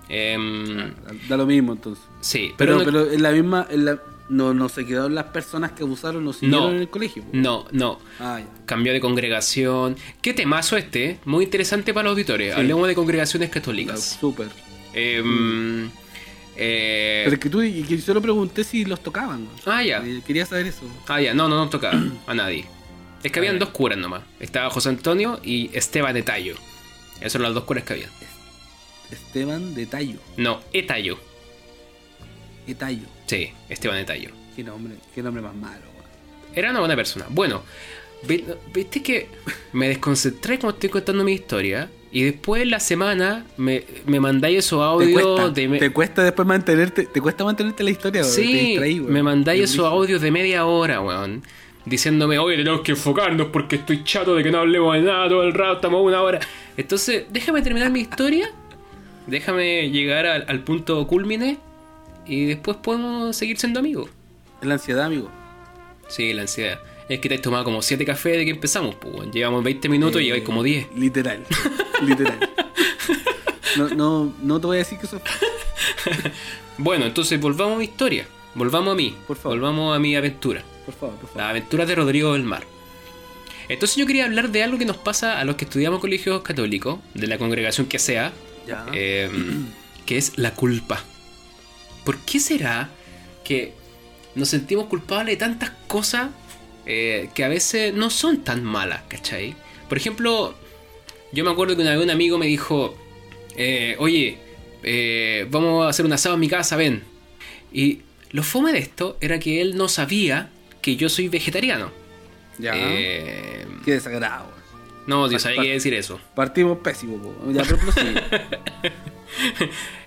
Em, Da lo mismo entonces. sí, pero, Pero, no, pero en la misma. En la... No, no se quedaron las personas que abusaron, no siguieron No. en el colegio. no, no. Ah, ya. Cambió de congregación. ¿Qué temazo este? Muy interesante para los auditores. Sí. Hablemos de congregaciones católicas. Súper. Em, eh, Pero es que tú, y que yo solo pregunté si los tocaban. ah, ya. Quería saber eso. Ah, ya. No, no, no tocaba a nadie. Es que habían dos curas nomás. Estaba José Antonio y Esteban de Tallo. Esas son las dos curas que había. Esteban de Tallo. No, Etallo. De Tallo. Sí, Esteban de Tallo. Qué nombre, qué nombre más malo. weón. Era una buena persona. Bueno, vi- viste que me desconcentré cuando estoy contando mi historia. Y después en la semana me, me mandáis esos Te audios cuesta, de. me- te cuesta después mantenerte, te cuesta mantenerte la historia. te sí, distraí, me mandáis esos audios de media hora, weón. Diciéndome, oye, tenemos que enfocarnos porque estoy chato de que no hablemos de nada todo el rato, estamos una hora. Entonces, déjame terminar mi historia. Déjame llegar al, al punto culmine. Y después podemos seguir siendo amigos. La ansiedad, amigo. Sí, la ansiedad. Es que te has tomado como 7 cafés de que empezamos, pues. Llevamos 20 minutos y Eh, lleváis como 10. Literal. literal. No, no, no te voy a decir que eso [LAUGHS] Bueno, entonces volvamos a mi historia. Volvamos a mí. Por favor. Volvamos a mi aventura. Por favor, por favor. Las aventuras de Rodrigo del Mar. Entonces yo quería hablar de algo que nos pasa a los que estudiamos colegios católicos, de la congregación que sea, Ya. eh, [CLEARS THROAT] que es la culpa. ¿Por qué será que nos sentimos culpables de tantas cosas eh, que a veces no son tan malas, ¿cachai? Por ejemplo, yo me acuerdo que una vez un amigo me dijo, eh, oye, eh, vamos a hacer un asado en mi casa, ven. Y lo fome de esto era que él no sabía que yo soy vegetariano. ya. Eh, Qué desagrado. no, yo sabía qué decir eso. Partimos pésimo, po. Ya, pero prosigue. [LAUGHS]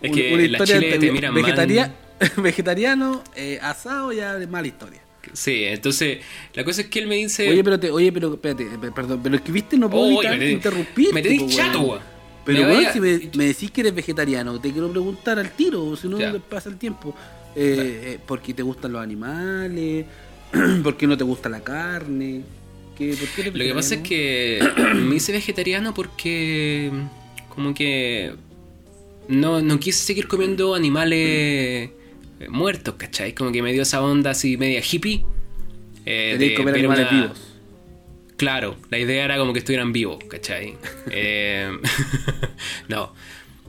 Es que una la Chile te miran [LAUGHS] vegetariano, asado, ya de mala historia. Sí, entonces la cosa es que él me dice... Oye, pero te, oye, pero espérate, pe- perdón, pero es que viste, no puedo evitar interrumpir. me tenés chato, weón. Pero Me si me, me decís que eres vegetariano, te quiero preguntar al tiro, si no Ya. pasa el tiempo. Eh, eh, ¿Por qué te gustan los animales? [CLEARS THROAT] ¿Por qué no te gusta la carne? ¿Qué, por qué eres Lo que pasa es que me hice vegetariano porque como que no, no quise seguir comiendo animales eh, muertos, ¿cachai? Como que me dio esa onda así media hippie. eh, de comer animales una- vivos. Claro, la idea era como que estuvieran vivos, ¿cachai? [LAUGHS] Eh, [LAUGHS] no.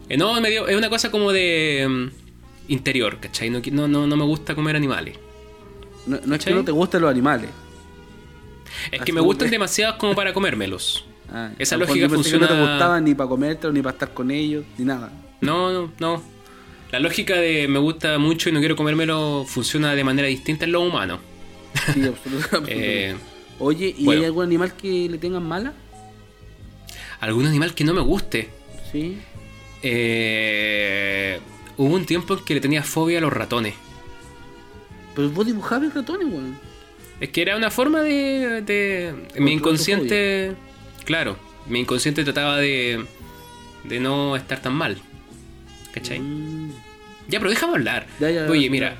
Eh, no, me dio, es una cosa como de mm, interior, ¿cachai? No, no, no, no me gusta comer animales. No, no es que no te gusten los animales. Es Así que me gustan que- demasiados como para comérmelos. [LAUGHS] Ah, Esa lógica funciona- No te gustaban ni para comértelo, ni para estar con ellos, ni nada. No, no, no. La lógica de me gusta mucho y no quiero comérmelo funciona de manera distinta en lo humano. Sí, [LAUGHS] absolutamente. Eh, Oye, ¿y bueno. hay algún animal que le tengan mala? ¿Algún animal que no me guste? Sí. Eh, hubo un tiempo en que le tenía fobia a los ratones. Pero vos dibujabas ratones, weón. Es que era una forma de... mi inconsciente... Claro, mi inconsciente trataba de... De no estar tan mal. ¿Cachai? Mm. Ya, pero déjame hablar. Ya, ya, Oye, mira,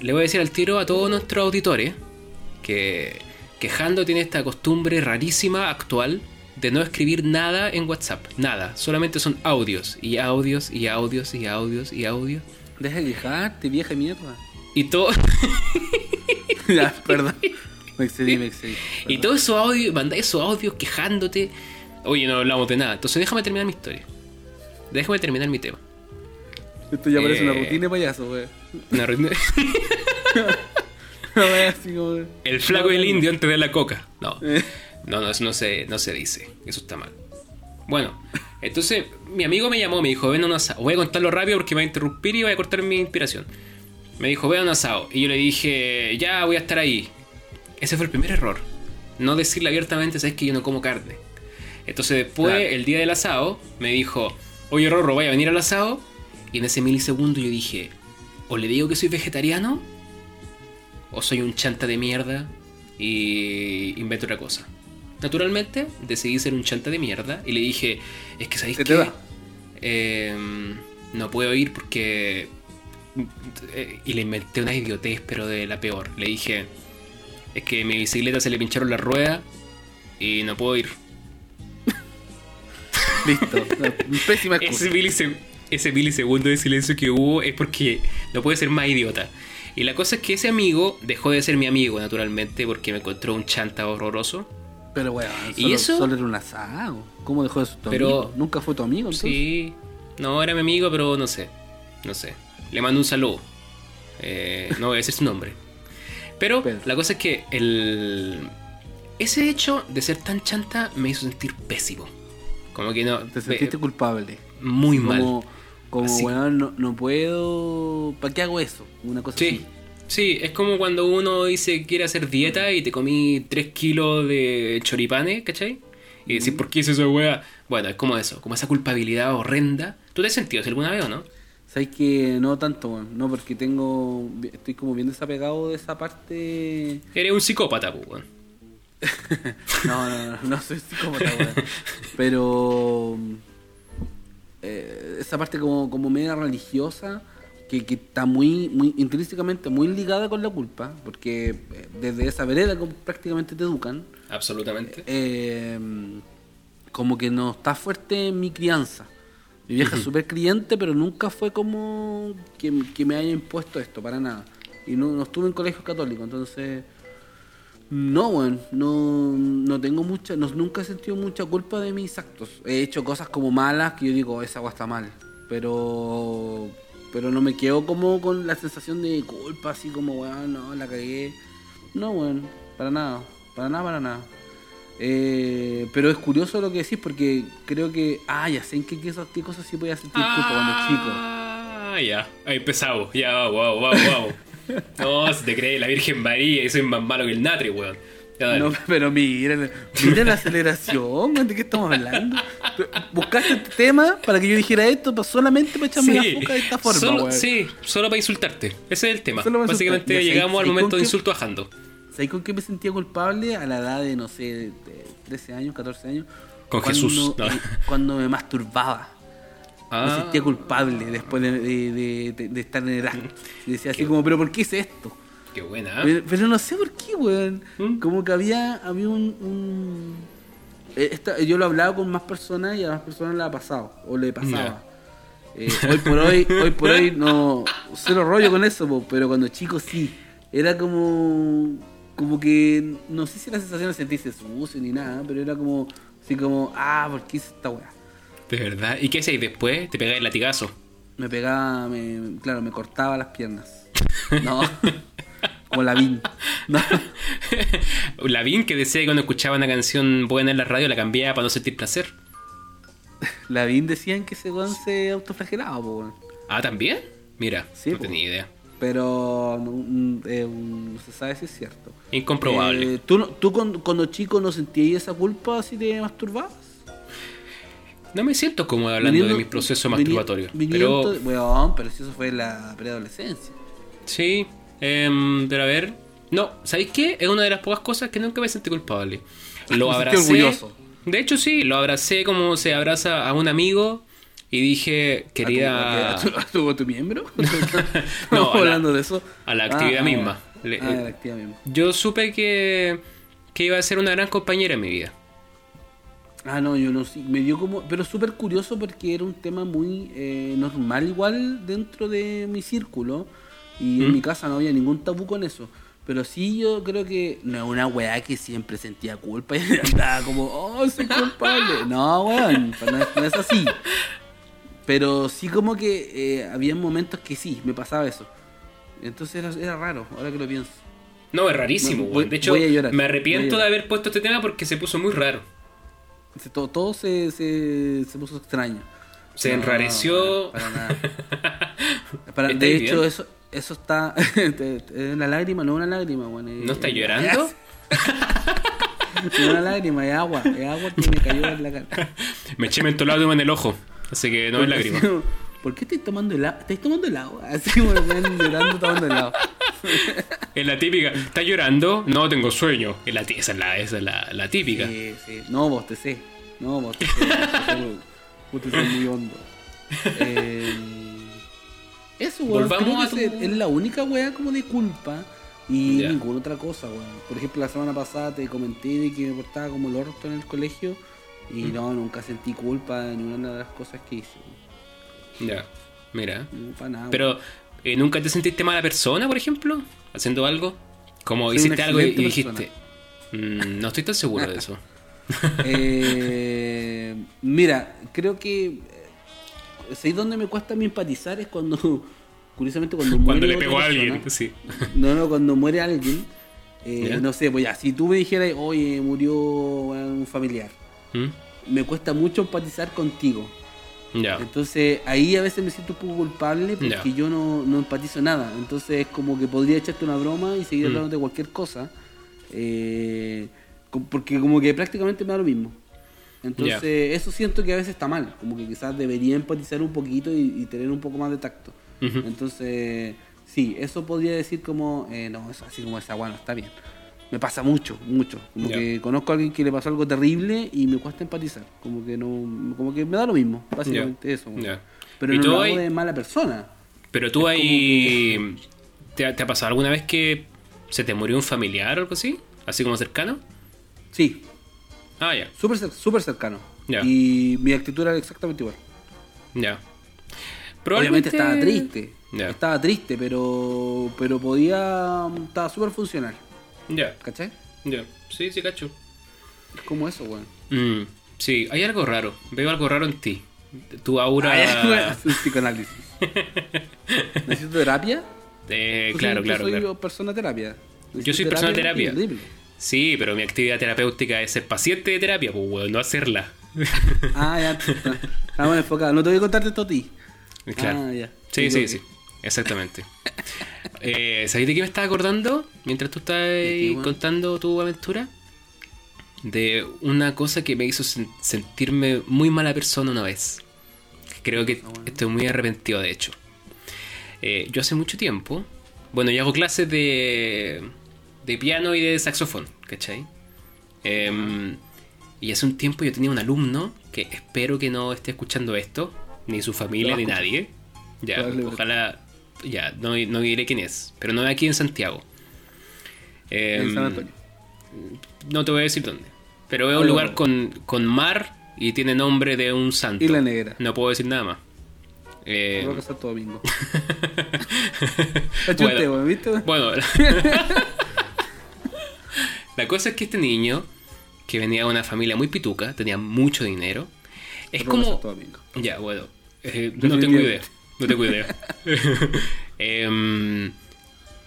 le voy a decir al tiro a todos nuestros auditores que, que Jando tiene esta costumbre rarísima actual de no escribir nada en WhatsApp. Nada. Solamente son audios y audios y audios y audios y audios. Deja de quejarte, vieja mierda. Y todo. [LAUGHS] ya, perdón. Me excedí, me excedí. Y perdón. todos esos audios, mandá esos audios quejándote. Oye, no hablamos de nada. Entonces déjame terminar mi historia. Déjame terminar mi tema. Esto ya parece una Eh. rutina de payaso, wey. Una como... [LAUGHS] El flaco y el indio antes de la coca. No. [LAUGHS] Eh. No, no, eso no se, no se dice. Eso está mal. Bueno, entonces mi amigo me llamó, me dijo, ven a un asado. Voy a contarlo rápido porque me va a interrumpir y voy a cortar mi inspiración. Me dijo, ven a un asado. Y yo le dije, ya voy a estar ahí. Ese fue el primer error. No decirle abiertamente, sabes que yo no como carne. Entonces después, Claro. el día del asado, me dijo, oye Rorro, vaya a venir al asado. Y en ese milisegundo yo dije, o le digo que soy vegetariano, o soy un chanta de mierda y invento otra cosa. Naturalmente, decidí ser un chanta de mierda y le dije, es que sabéis ¿Qué que te da? no puedo ir porque... eh, Y le inventé una idiotez, pero de la peor. Le dije, es que mi bicicleta se le pincharon las ruedas y no puedo ir. Listo. [LAUGHS] Pésima excusa. Ese, ese milisegundo de silencio que hubo es porque no puede ser más idiota. Y la cosa es que ese amigo dejó de ser mi amigo, naturalmente, porque me encontró un chanta horroroso. Pero ¿Y solo, eso? solo era un asado. ¿Cómo dejó de ser tu Pero- amigo? ¿Nunca fue tu amigo entonces? Sí, no era mi amigo, pero no sé. No sé. Le mando un saludo. Eh, no voy a decir su nombre. Pero Pedro. la cosa es que el. Ese hecho de ser tan chanta me hizo sentir pésimo. Como que no. Te sentiste me- culpable. muy mal. Como, Así. weón, no, no puedo... ¿Para qué hago eso? Una cosa Sí, así. sí, es como cuando uno dice que quiere hacer dieta y te comí 3 kilos de choripanes, ¿cachai? Y decís, ¿por qué hice esa weá? Bueno, es como eso, como esa culpabilidad horrenda. ¿Tú te has sentido eso alguna vez o no? ¿Sabes que no tanto, weón? No, porque tengo... Estoy como bien desapegado de esa parte... Eres un psicópata, pues, weón. [LAUGHS] No, no, no, no soy psicópata, weón. [LAUGHS] Pero... eh, esa parte como, como media religiosa que, que está muy, muy intrínsecamente muy ligada con la culpa, porque eh, desde esa vereda como prácticamente te educan, Absolutamente. eh, como que no está fuerte mi crianza. Mi vieja es súper creyente, pero nunca fue como que, que me haya impuesto esto, para nada. Y no, no estuve en colegio católico, entonces... No, weón, no, no tengo mucha, no, nunca he sentido mucha culpa de mis actos. He hecho cosas como malas que yo digo, esa agua está mal. Pero pero no me quedo como con la sensación de culpa, así como, weón, no, la cagué. No, weón, para nada, para nada, para nada. Eh, pero es curioso lo que decís porque creo que, ah, ya sé en qué, qué, cosas sí podía sentir culpa cuando chico. Ah, ya. Ahí empezamos. Ya, wow, wow, wow. No, se te cree la Virgen María y soy más malo que el Natre, weón. No, pero miren, miren la aceleración, ¿de qué estamos hablando? Buscaste este tema para que yo dijera esto solamente para echarme la boca de esta forma, solo, sí, solo para insultarte. Ese es el tema. Básicamente. Ya, llegamos ¿sabes- al momento de insulto bajando. ¿Sabes con qué me sentía culpable? A la edad de, no sé, de 13 años, 14 años. Con Cuando- Jesús, ¿no? Cuando me masturbaba. Me Ah, sentía culpable después de, de- de- de- de estar en el acto. Y decía así Qué- como, ¿pero por qué hice esto? qué buena. Pero, pero no sé por qué, weón. ¿Mm? Como que había, había un... un- eh, esta- yo lo hablaba con más personas y a más personas le ha pasado, o le pasaba. Eh, hoy por hoy, hoy por hoy no cero rollo con eso, po, pero cuando chico sí. Era como como que no sé si la sensación de sentirse sucio ni nada, pero era como así como, ah, ¿por qué hice esta weá? De verdad. ¿Y qué hacéis después? Te pegáis el latigazo. Me pegaba, me, claro, me cortaba las piernas. [LAUGHS] No. como la vin. No. [LAUGHS] Lavín que decía que cuando escuchaba una canción buena en la radio la cambiaba para no sentir placer. [LAUGHS] La vin decían que ese weón se autoflagelaba, po. Ah, ¿también? Mira, Sí, no po. tenía idea. Pero no, mm, eh, un- no se sabe si es cierto. Incomprobable. Eh, ¿Tú, tú cuando, cuando chico no sentías esa culpa si te masturbabas? No me siento cómodo hablando de mi proceso vini- masturbatorio. viniendo- Pero weón, pero si eso fue la preadolescencia. sí, em, pero a ver. No, ¿sabéis qué? Es una de las pocas cosas que nunca me sentí culpable. [LAUGHS] Lo Me abracé. orgulloso. De hecho, sí, lo abracé como se abraza a un amigo y dije, quería. ¿A tu, a tu- a tu miembro? [LAUGHS] [LAUGHS] No, a la- hablando de eso. a la actividad Ah, misma. ah, Le- ah, a la actividad misma. Yo supe que, que iba a ser una gran compañera en mi vida. Ah, no, yo no sí, me dio como, pero súper curioso porque era un tema muy eh, normal igual dentro de mi círculo y en ¿Mm? mi casa no había ningún tabú con eso. Pero sí yo creo que no es una weá que siempre sentía culpa y [LAUGHS] andaba como, oh, soy culpable. No, weón, pues no es, no es así. Pero sí como que eh, había momentos que sí, me pasaba eso. Entonces era, era raro, ahora que lo pienso. No, es rarísimo, No, weón. De hecho, me arrepiento de haber puesto este tema porque se puso muy raro. Se- Todo, todo se, se, se puso extraño. Se No, enrareció. Para nada. [LAUGHS] Para- ¿Estáis de hecho, eso, eso está. [LAUGHS] es una lágrima, no es una lágrima, es- ¿No estás es- llorando? [LAUGHS] No es una lágrima, es agua. Es agua que me cayó en la cara. Me eché mentolado en el ojo. Así que no es lágrima. ¿Por qué estáis tomando helado? ¿Estáis tomando helado? Así como ven llorando tomando helado. [LAUGHS] Es la típica. ¿Estás llorando? No, tengo sueño. Es la, esa es la, esa es la, la típica. Sí, sí. No, bostecé. No, bostecé. bostecé, [LAUGHS] muy hondo. Eh, eso, weón. Volvamos Creo a que tu- es, la única weá como de culpa. Y ninguna otra cosa, weón. Por ejemplo, la semana pasada te comenté de que me portaba como el orto en el colegio. Y Mm. no, nunca sentí culpa de ninguna de las cosas que hice. Ya, mira. No, para nada. Pero, ¿nunca te sentiste mala persona, por ejemplo? Haciendo algo. Como Soy hiciste algo y, dijiste. "Mm, no estoy tan seguro de eso. [LAUGHS] Eh, mira, creo que. eh, ¿Sabéis dónde me cuesta a mí empatizar? Es cuando. Curiosamente, cuando [LAUGHS] muere. Cuando le pegó a persona. alguien, sí. No, no, cuando muere alguien. eh, no sé, pues ya, si tú me dijeras, oye, murió un familiar, ¿Mm? me cuesta mucho empatizar contigo. Entonces ahí a veces me siento un poco culpable porque yo no, no empatizo nada. Entonces es como que podría echarte una broma y seguir Mm. hablando de cualquier cosa. eh, porque como que prácticamente me da lo mismo. Entonces eso siento que a veces está mal. Como que quizás debería empatizar un poquito y, y tener un poco más de tacto. Entonces sí, eso podría decir como, eh, no, eso así como esa bueno, está bien. Me pasa mucho, mucho. Como que conozco a alguien que le pasó algo terrible y me cuesta empatizar. Como que no, como que me da lo mismo, básicamente eso. Pero ¿Y no lo hay- hago de mala persona. Pero tú ahí. ¿Te, ha- ¿Te ha pasado alguna vez que se te murió un familiar o algo así? ¿Así como cercano? Sí, Ah, ya. súper súper cercano. Y mi actitud era exactamente igual. Ya. Obviamente Probablemente- estaba triste. Estaba triste, pero pero podía. Estaba súper funcional. Ya, ¿Cachai? ya. Sí, sí, cacho. Es como eso, weón. Mm, sí, hay algo raro. Veo algo raro en ti. Tu aura. Ah, es un psicoanálisis. ¿Necesito terapia? Eh, claro, claro, Yo soy claro. persona terapia. Yo soy persona terapia. Sí, pero mi actividad terapéutica es ser paciente de terapia, pues, weón, no hacerla. Ah, ya. está. [LAUGHS] Estamos enfocados. No te voy a contar esto a ti. Claro. Ah, ya. Sí, sí, sí. Exactamente. eh, ¿Sabéis de qué me estaba acordando mientras tú estabas contando tu aventura? De una cosa que me hizo sen- sentirme muy mala persona una vez. Creo que Ah, bueno. estoy muy arrepentido, de hecho. Eh, yo hace mucho tiempo, bueno, yo hago clases de, de piano y de saxofón, ¿cachai? Em, y hace un tiempo yo tenía un alumno que espero que no esté escuchando esto, ni su familia, ni nadie. Ya, ojalá, ya, no, no diré quién es, pero no aquí en Santiago. Em, En San Antonio. no te voy a decir dónde. Pero es Ah, un no, lugar con, con mar y tiene nombre de un santo. Y la negra. No puedo decir nada más. Eh, Creo que Santo Domingo. Achunte, [LAUGHS] Bueno. ¿viste? bueno, [LAUGHS] la cosa es que este niño, que venía de una familia muy pituca, tenía mucho dinero, es como... Ya, bueno. eh, no tengo idea. No tengo idea. [LAUGHS] Em,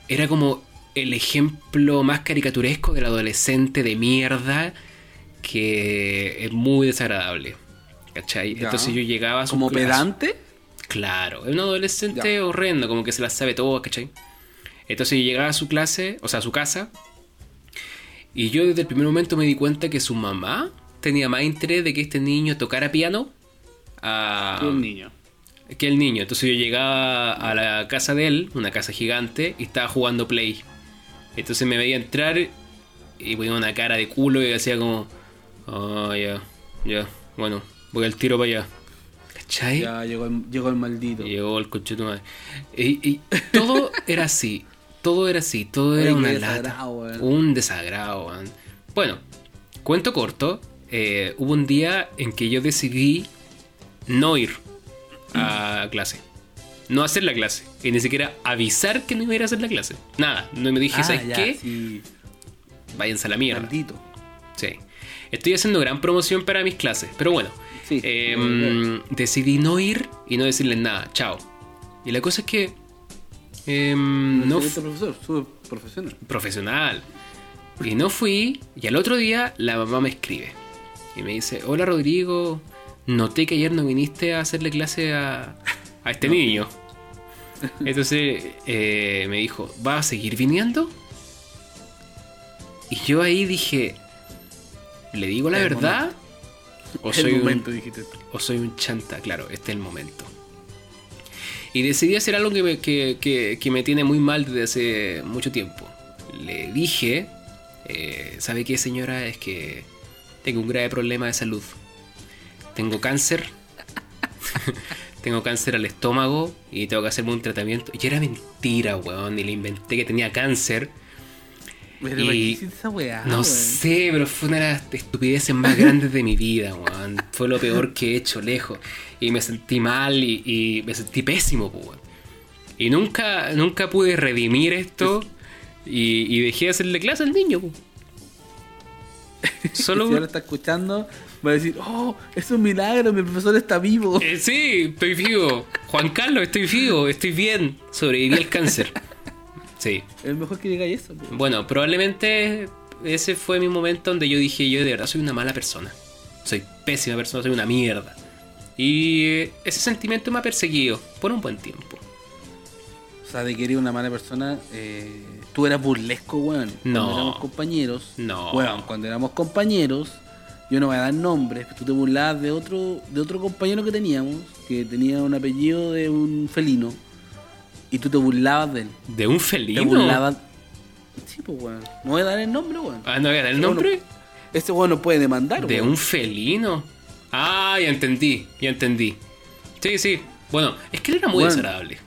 era como el ejemplo más caricaturesco del adolescente de mierda que es muy desagradable. ¿Cachai? Ya. Entonces yo llegaba a su ¿Como clase- pedante? Claro, es un adolescente Ya. horrendo, como que se las sabe todo, ¿cachai? Entonces yo llegaba a su clase, o sea, a su casa, y yo desde el primer momento me di cuenta que su mamá tenía más interés de que este niño tocara piano a, Un niño. Que el niño. Entonces yo llegaba a la casa de él, una casa gigante, y estaba jugando Play. Entonces me veía entrar y ponía una cara de culo y hacía como, oh, ya, ya, bueno, voy al tiro para allá. ¿Cachai? Ya llegó el, llegó el maldito. Llegó el coche. Y, y todo era así. Todo era así. Todo Oye, era qué una desagrado, lata. weón. Un desagrado, weón. Bueno, cuento corto. eh, hubo un día en que yo decidí no ir a clase. no hacer la clase. Y ni siquiera avisar que no iba a ir a hacer la clase. Nada, no me dije, Ah, ¿sabes ya, qué? sí, Váyanse a la mierda. maldito. Sí. Estoy haciendo gran promoción para mis clases. Pero bueno, Sí. em, decidí no ir y no decirles nada. Chao. Y la cosa es que... em, no profesor, profesional. profesional. Y no fui, y al otro día la mamá me escribe. Y me dice, hola Rodrigo, noté que ayer no viniste a hacerle clase a, a este niño. Entonces eh, me dijo, ¿va a seguir viniendo? Y yo ahí dije, ¿le digo la El verdad? ¿O El soy, un, momento, dijiste tú. o soy un chanta? Claro, este es el momento. Y decidí hacer algo que me, que, que- que me tiene muy mal desde hace mucho tiempo. Le dije, eh, ¿sabe qué señora? Es que tengo un grave problema de salud. Tengo cáncer. [LAUGHS] tengo cáncer al estómago y tengo que hacerme un tratamiento. Y era mentira, weón. Y le inventé que tenía cáncer. Pero Y- ¿por qué hiciste esa weá, No weón? sé, pero fue una de las estupideces más grandes de mi vida, weón. Fue lo peor que he hecho, lejos. Y me sentí mal y, y me sentí pésimo, pues, weón. Y nunca, nunca pude redimir esto y, y dejé de hacerle clase al niño, pues. [LAUGHS] Solo... Si ahora está escuchando, va a decir, oh, es un milagro, mi profesor está vivo. Eh, sí, estoy vivo. Juan Carlos, estoy vivo, estoy bien. Sobreviví al cáncer. Sí. Es mejor que digáis eso. po. Bueno, probablemente ese fue mi momento donde yo dije, yo de verdad soy una mala persona. Soy pésima persona, soy una mierda. Y eh, ese sentimiento me ha perseguido por un buen tiempo. O sea, de que eres una mala persona, eh, tú eras burlesco, weón. No. Cuando éramos compañeros. No. Weón, cuando éramos compañeros, yo no voy a dar nombres, pero tú te burlabas de otro, de otro compañero que teníamos, que tenía un apellido de un felino, y tú te burlabas de él. ¿De un Te felino? burlabas. Sí, pues, weón. No voy a dar el nombre, weón. Ah, ¿no voy a dar el nombre? no- Ese weón no puede demandar, ¿De un felino? Ah, ya entendí, ya entendí. Sí, sí. Bueno, es que él era muy Bueno. desagradable.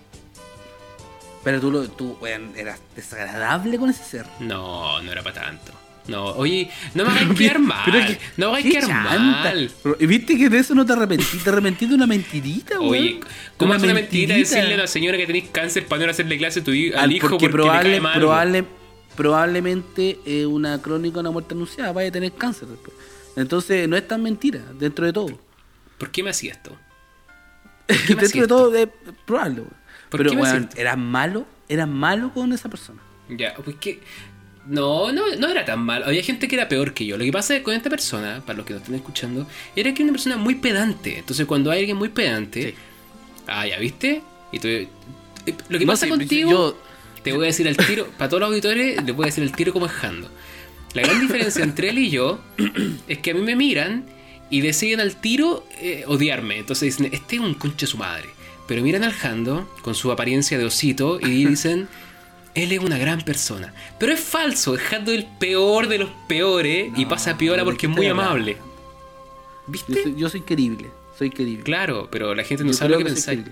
Pero tú, lo, tú eras desagradable con ese ser. No, no era para tanto. No, oye, no me hagáis quedar mal. Pero que- no me hagáis quedar mal. Pero, ¿y ¿Viste que de eso no te arrepentí? Te arrepentí de una mentirita, weón. Oye, ¿cómo es una mentirita. decirle a la señora que tenéis cáncer para no hacerle clase a tu al Al- hijo porque porque, probable, le cae mal? probable, probablemente eh, una crónica una muerte anunciada vaya a tener cáncer después. Entonces no es tan mentira, dentro de todo. ¿Por qué me hacía esto? me dentro hacía de todo es probable. ¿Por Pero me esto? eras malo, eras malo con esa persona. Ya, pues que. No, no, no era tan mal. Había gente que era peor que yo. Lo que pasa con esta persona, para los que nos estén escuchando, era que era una persona muy pedante. Entonces, cuando hay alguien muy pedante. Sí. Ah, ya viste. Y tú- eh, lo que No, pasa sí, contigo. yo- Te voy a decir al tiro. para todos los auditores, [LAUGHS] les voy a decir el tiro como es Jando. La gran diferencia entre él y yo [CLEARS THROAT] es que a mí me miran y deciden al tiro eh, odiarme. Entonces dicen, este es un conche su madre. Pero miran al Jando con su apariencia de osito y dicen, [LAUGHS] él es una gran persona. Pero es falso, es el peor de los peores y pasa piola ¿de porque es muy amable. hablando? Yo ¿Viste? soy, yo soy querible, soy querible. Claro, pero la gente no Yo sabe lo que soy pensáis.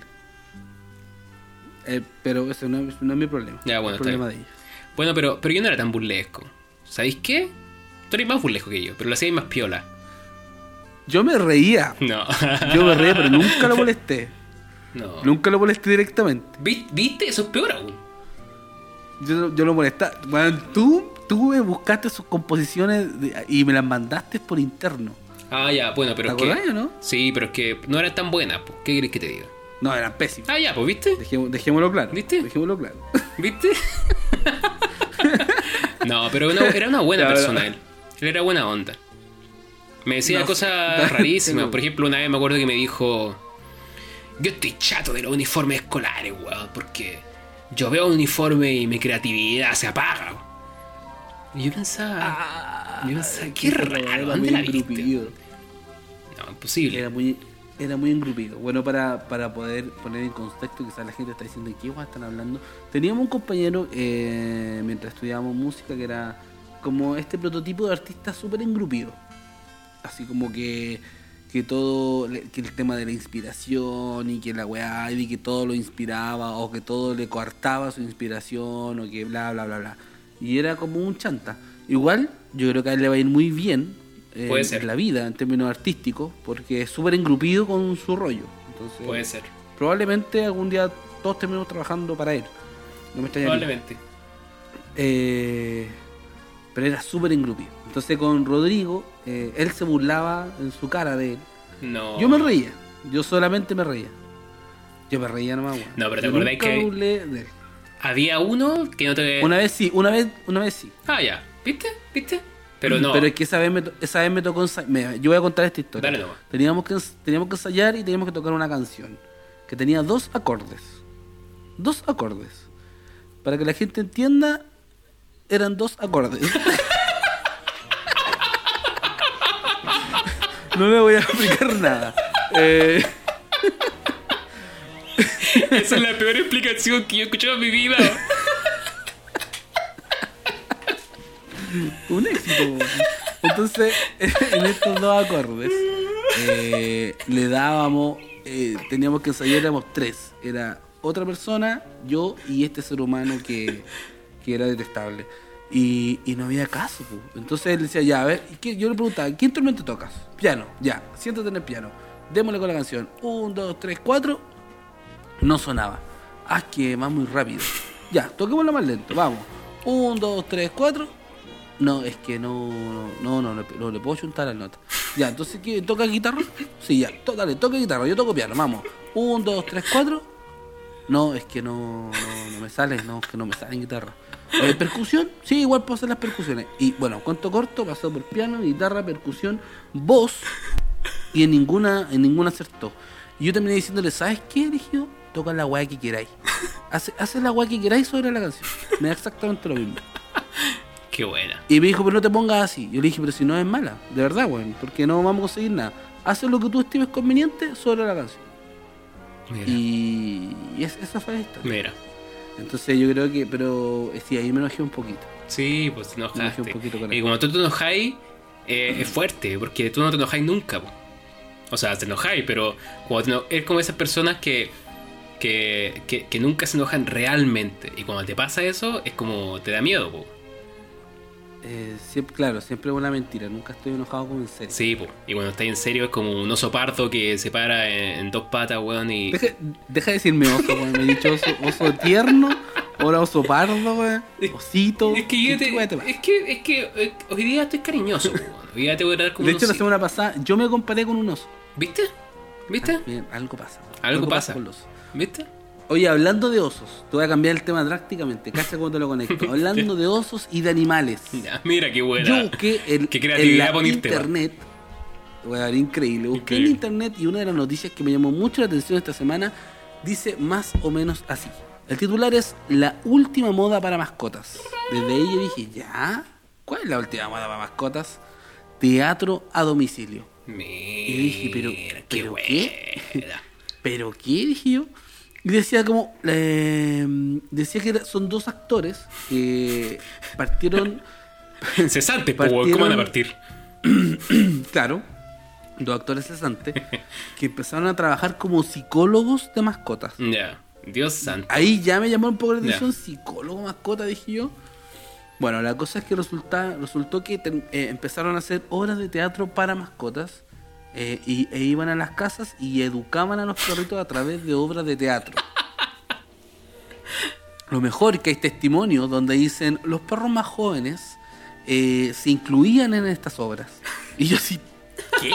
Eh, pero ese no, es- no es mi problema. Ya, bueno, es problema de ellos. Bueno, pero, pero yo no era tan burlesco. ¿Sabéis qué? Tú eres más burlesco que yo, pero lo hacíais más piola. Yo me reía. [LAUGHS] No. Yo me reía, pero nunca lo molesté. [LAUGHS] no. Nunca lo molesté directamente. ¿Vi- ¿Viste? Eso es peor aún. Yo, yo lo molestaba. Bueno, tú, tú me buscaste sus composiciones de- y me las mandaste por interno. Ah, ya, bueno, pero ¿Te es que. acordás o no? Sí, pero es que no eran tan buenas, pues. ¿Qué querés que te diga? No, eran pésimas. Ah, ya, pues, ¿viste? Dejémos- dejémoslo claro. ¿Viste? Dejémoslo claro. ¿Viste? [LAUGHS] no, pero no- era una buena [LAUGHS] persona él. Él era buena onda. Me decía No, cosas [LAUGHS] rarísimas. Por ejemplo, una vez me acuerdo que me dijo: Yo estoy chato de los uniformes escolares, weón, porque yo veo un uniforme y mi creatividad se apaga. weón". Y yo pensaba: Yo pensaba, qué raro, Era ¿dónde muy la viste? engrupido. No, imposible. Era muy, era muy engrupido. Bueno, para, para poder poner en contexto, quizás la gente está diciendo qué guay están hablando. Teníamos un compañero eh, mientras estudiábamos música que era como este prototipo de artista súper engrupido. Así como que, que todo, que el tema de la inspiración y que la weá y que todo lo inspiraba o que todo le coartaba su inspiración o que bla bla bla bla. Y era como un chanta. Igual, yo creo que a él le va a ir muy bien eh, Puede ser. en la vida en términos artísticos porque es súper engrupido con su rollo. Entonces, Puede ser. probablemente algún día todos terminamos trabajando para él. No me. Probablemente. Eh, pero era súper engrupido. Entonces con Rodrigo, eh, él se burlaba en su cara de él. No. Yo me reía, yo solamente me reía. Yo me reía nomás, weón. No, pero ¿te acordás que- de él. Había uno que no te. Una vez sí, una vez, una vez sí. Ah, ya. ¿Viste? ¿Viste? Pero no. Pero es que esa vez me, esa vez me tocó ensa- me- Yo voy a contar esta historia. Dale nomás. teníamos, que, teníamos que ensayar y teníamos que tocar una canción que tenía dos acordes. Dos acordes. Para que la gente entienda, eran dos acordes. no le voy a explicar nada. Eh, Esa es la peor explicación que yo he escuchado en mi vida. un éxito. Entonces, en estos dos acordes, eh, le dábamos, eh, teníamos que ensayar, éramos tres. Era otra persona, yo y este ser humano que, que era detestable. Y, no había caso. po. Entonces él decía, ya, a ver, yo le preguntaba, ¿qué instrumento tocas? Piano, ya, siéntate en el piano. Démosle con la canción. Un, dos, tres, cuatro. No sonaba. Ah, es que va muy rápido. Ya, toquémoslo más lento, vamos. Un, dos, tres, cuatro. No, es que no, no, no, no le puedo juntar la nota. Ya, entonces, ¿qué? ¿Toca guitarra? Sí, ya, to- dale, toca guitarra, yo toco piano, vamos. Un, dos, tres, cuatro. No, es que no, no, no me sale, no, es que no me sale en guitarra. Eh, ¿Percusión? Sí, igual puedo hacer las percusiones. Y bueno, cuento corto, pasó por piano, guitarra, percusión, voz, y en ninguna, en ninguna acertó. Y yo terminé diciéndole, ¿sabes qué, Eligio? Toca la weá que queráis. Hace, hace la weá que queráis sobre la canción. Me da exactamente lo mismo. [LAUGHS] Qué buena. Y me dijo, pero no te pongas así. Yo le dije, pero si no es mala, de verdad, weón, porque no vamos a conseguir nada. Haz lo que tú estimes conveniente sobre la canción. Mira. Y, y es- esa fue la historia. Mira. Entonces yo creo que, pero eh, sí, ahí me enojé un poquito. Sí, pues te Me enojaste. un poquito con Y como tú te enojáis, eh, es fuerte, porque tú no te enojáis nunca. po. O sea, te enojáis, pero cuando te es como esas personas que, que, que, que nunca se enojan realmente. Y cuando te pasa eso, es como te da miedo. po. Eh, siempre, claro, siempre es una mentira. Nunca estoy enojado como en serio. Sí, po. y cuando estás en serio es como un oso pardo que se para en, en dos patas, weón, y... Deja, deja de decirme oso, weón. Me he dicho oso, oso tierno, ahora oso pardo, weón. Osito. Es que yo ¿Qué- te, es que, es que eh, hoy día estoy cariñoso, weón. Hoy día te voy a como De un hecho, la semana pasada yo me comparé con un oso. ¿Viste? ¿Viste? Ah, bien, algo pasa. Algo pasa. con los. ¿Viste? Oye, hablando de osos, te voy a cambiar el tema drásticamente. Cacha cómo te lo conecto. [LAUGHS] Hablando de osos y de animales. [LAUGHS] Ya, mira qué buena. Yo busqué el, Qué creatividad en la temas. internet. Weón, increíble. Busqué en Increíble. internet y una de las noticias que me llamó mucho la atención esta semana dice más o menos así. El titular es La última moda para mascotas. Desde ahí yo dije, ¿ya? ¿Cuál es la última moda para mascotas? Teatro a domicilio. Mira, Y dije, pero- qué pero buena. ¿qué? [LAUGHS] ¿Pero qué? Dije yo. Y decía como... eh, decía que era- son dos actores que partieron... [LAUGHS] Weón, ¿cómo van a partir? [CLEARS THROAT] Claro, dos actores cesantes [LAUGHS] que empezaron a trabajar como psicólogos de mascotas. Ya, Dios santo. Ahí ya me llamó un poco la atención, psicólogo mascota, dije yo. Bueno, la cosa es que resulta, resultó que eh, empezaron a hacer obras de teatro para mascotas eh, y, e iban a las casas y educaban a los perritos a través de obras de teatro. Lo mejor que hay testimonios donde dicen los perros más jóvenes eh, se incluían en estas obras. Y yo así, ¿qué?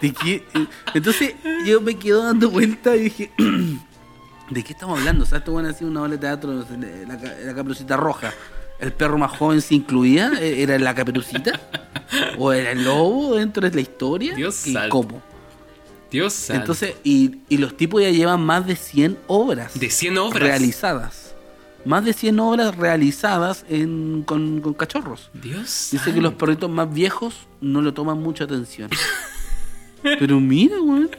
¿De qué? Entonces yo me quedo dando vuelta y dije, [CLEARS THROAT] ¿de qué estamos hablando? O sea, esto van a hacer una obra de teatro, la, la roja. ¿El perro más joven se incluía? ¿E- ¿Era la caperucita? ¿O era el lobo dentro de la historia? Dios ¿Y cómo? Dios santo. Entonces, y, y los tipos ya llevan más de 100 obras de 100 obras. realizadas. Más de 100 obras realizadas en, con, con cachorros. Dios Dice que los perritos más viejos no le toman mucha atención. [LAUGHS] Pero mira, weón.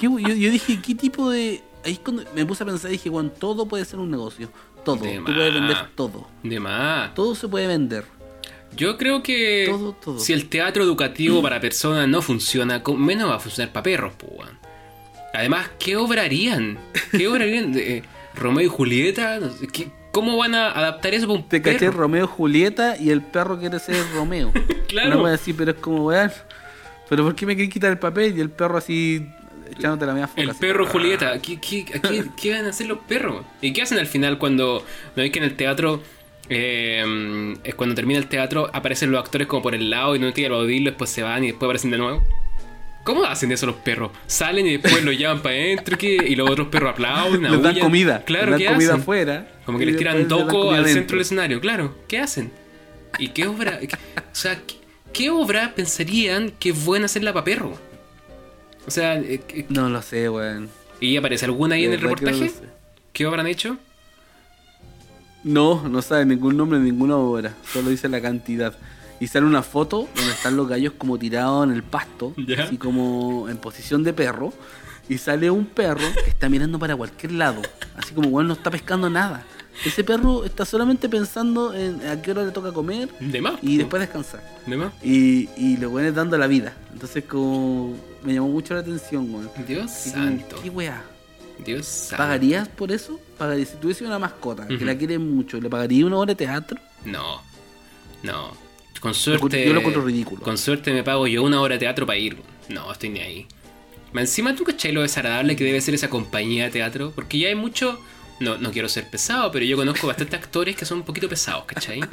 Yo, yo dije, ¿qué tipo de...? Ahí cuando me puse a pensar, dije, weón, todo puede ser un negocio. Todo. De Tú puedes vender todo. De más. Todo se puede vender. Yo creo que Todo, todo. si el teatro educativo para personas no funciona, menos va a funcionar para perros, weón. Además, ¿qué obra harían? ¿Qué obra harían? de, eh, ¿Romeo y Julieta? No sé, ¿qué- ¿Cómo van a adaptar eso para un Te caché? Romeo y Julieta y el perro quiere ser Romeo. [LAUGHS] Claro. Una wea así, pero es como, weón. Pero ¿por qué me quieren quitar el papel? Y el perro así echándote la media foca. El perro Julieta. ¿Qué, qué, qué, [LAUGHS] qué van a hacer los perros? ¿Y qué hacen al final cuando... ¿No ves que en el teatro... eh, es cuando termina el teatro aparecen los actores como por el lado y no tienen aplaudirlo, después se van y después aparecen de nuevo? ¿Cómo hacen eso los perros? Salen y después los llaman para adentro ¿qué? y los otros perros aplauden, Les dan comida. Claro, les ¿qué dan comida hacen? afuera. Como que les tiran comida al adentro. centro del escenario, claro. ¿Qué hacen? ¿Y qué obra? qué- o sea, ¿qué, qué obra pensarían que es buena hacerla para perro? O sea, eh, eh, No lo sé, weón. ¿y aparece alguna ahí en el verdad que no reportaje? sé. ¿Qué han hecho? No, no sabe ningún nombre de ninguna obra. Solo dice la cantidad. Y sale una foto donde están los gallos como tirados en el pasto, [LAUGHS] Ya. así como en posición de perro. Y sale un perro que está mirando para cualquier lado, así como bueno no está pescando nada. Ese perro está solamente pensando en a qué hora le toca comer De más. y después descansar. De más. Y, y los weones dando la vida. Entonces como me llamó mucho la atención, weón. Dios como, santo. ¿Qué weá? Dios santo. ¿Pagarías por eso? ¿Pagarías? Si tuviese una mascota que Ujú. la quieres mucho, ¿le pagarías una hora de teatro? No. No. Con suerte. yo lo encuentro ridículo. Con suerte me pago yo una hora de teatro para ir. No, estoy ni ahí. Encima, ¿tú cachai lo desagradable que debe ser esa compañía de teatro? Porque ya hay mucho. No, no quiero ser pesado, pero yo conozco bastantes actores que son un poquito pesados, ¿cachai? [LAUGHS]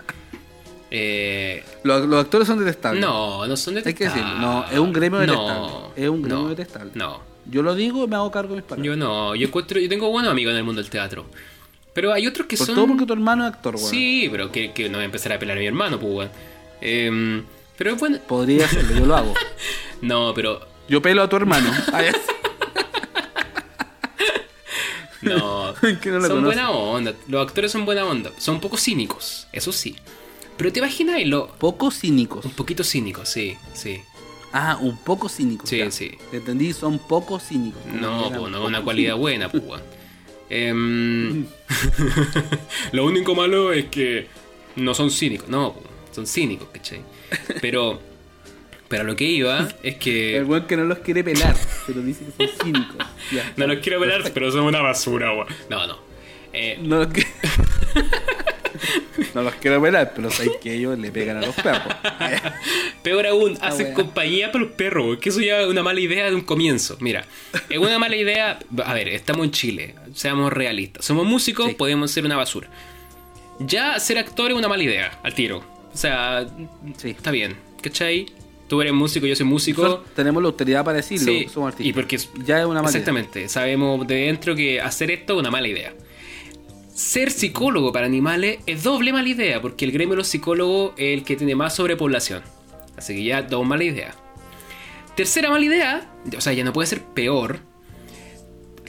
Eh, Los, los actores son detestables. no, no son Hay que detestables. decirlo. No, es un gremio No, detestable. Es un gremio no, detestable. No, Yo lo digo y me hago cargo de mis palabras. yo no. Yo encuentro. Yo tengo buenos amigos en el mundo del teatro. Pero hay otros que Por son. todo porque tu hermano es actor, weón. Sí, pero que, que no voy a empezar a pelar a mi hermano, pues, weón. Em, pero es bueno. Podría hacerlo, yo lo hago. [LAUGHS] No, pero. Yo pelo a tu hermano. [LAUGHS] No. [LAUGHS] No son conoce. buena onda. Los actores son buena onda. Son un poco cínicos, eso sí. Pero te imaginas lo. poco cínicos. Un poquito cínicos, sí, sí. Ah, un poco cínicos. Sí, ya. sí. Te entendí, son poco cínicos. No, pues no es una cualidad cínicos. buena, pues. Em, [LAUGHS] [LAUGHS] lo único malo es que no son cínicos. No, po, son cínicos, ¿cachai? Pero. Pero lo que iba es que. El weón que no los quiere pelar, pero dice que son [LAUGHS] cínicos. Ya. No los quiero pelar, pero son una basura, weón. No, no. Eh, No los, que- no los quiero pelar, pero sabéis que ellos le pegan a los perros. [LAUGHS] Peor aún, hacen wea. compañía para los perros, que eso ya es una mala idea de un comienzo. Mira, es una mala idea. A ver, estamos en Chile, seamos realistas. Somos músicos, Sí. podemos ser una basura. Ya ser actor es una mala idea, al tiro. O sea, Sí. está bien, ¿cachai? Tú eres músico, yo soy músico. Nosotros tenemos la autoridad para decirlo, Sí, somos artistas. y porque ya es una mala idea. Exactamente, sabemos de dentro que hacer esto es una mala idea. Ser psicólogo para animales es doble mala idea, porque el gremio de los psicólogos es el que tiene más sobrepoblación. Así que ya dos mala idea. Tercera mala idea, o sea, ya no puede ser peor.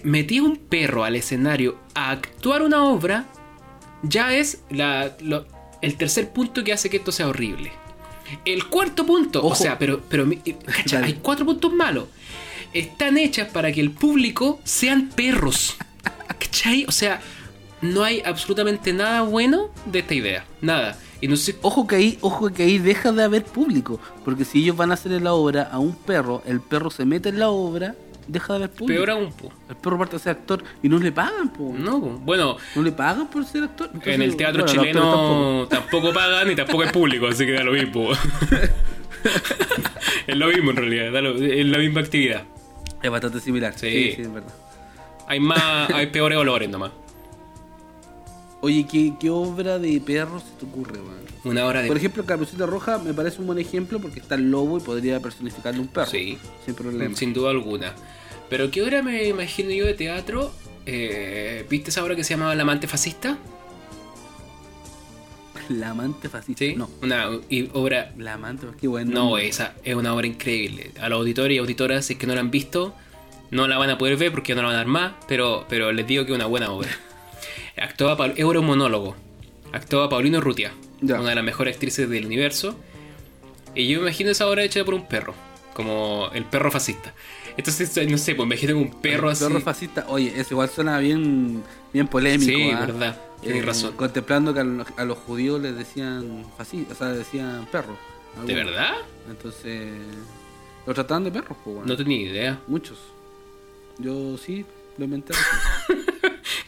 Metí a un perro al escenario a actuar una obra, ya es la, lo- el tercer punto que hace que esto sea horrible. El cuarto punto, o sea, pero, pero [LAUGHS] cacha, hay cuatro puntos malos. Están hechas para que el público sean perros. [LAUGHS] ¿Cachai? O sea, no hay absolutamente nada bueno de esta idea. Nada. Y no sé. Ojo que ahí, ojo que ahí deja de haber público, porque si ellos van a hacer la obra a un perro, el perro se mete en la obra, deja de haber público. Peor aún, po. El perro parte a ser actor y no le pagan, po. No, po. bueno, No le pagan por ser actor. en el teatro bueno, chileno tampoco pagan y tampoco es público, así que da lo mismo. [LAUGHS] es lo mismo en realidad, da lo- es la misma actividad. tampoco. Es bastante similar. Sí. Sí, sí, es verdad. Hay más, hay peores olores nomás. Oye, ¿qué, qué obra de perro se te ocurre, weón? Una hora de. Por ejemplo, Caperucita Roja me parece un buen ejemplo porque está el lobo y podría personificarle un perro. Sí. Sin problema. Sin duda alguna. Pero ¿qué obra me imagino yo de teatro? Eh, ¿Viste esa obra que se llamaba La amante fascista? [LAUGHS] La amante fascista. Sí. No. Una obra. La amante, qué bueno. No, esa es una obra increíble. A los auditores y auditoras, si es que no la han visto, no la van a poder ver porque no la van a dar más, pero, pero les digo que es una buena obra. [LAUGHS] Actuaba es un monólogo. Actuaba Paulino Rutia, Ya. una de las mejores actrices del universo. Y yo me imagino esa obra hecha por un perro, como el perro fascista. Entonces, no sé, pues me imagino un perro así. Perro fascista. Oye, eso igual suena bien, bien polémico. Sí, ¿ah? verdad. Tienes razón. Contemplando que a los, a los judíos les decían fascistas, o sea, decían perros. ¿De algunos. verdad? Entonces, lo trataban de perros, pues, bueno. No tenía idea. Muchos. Yo sí, lo inventé. [LAUGHS] recién.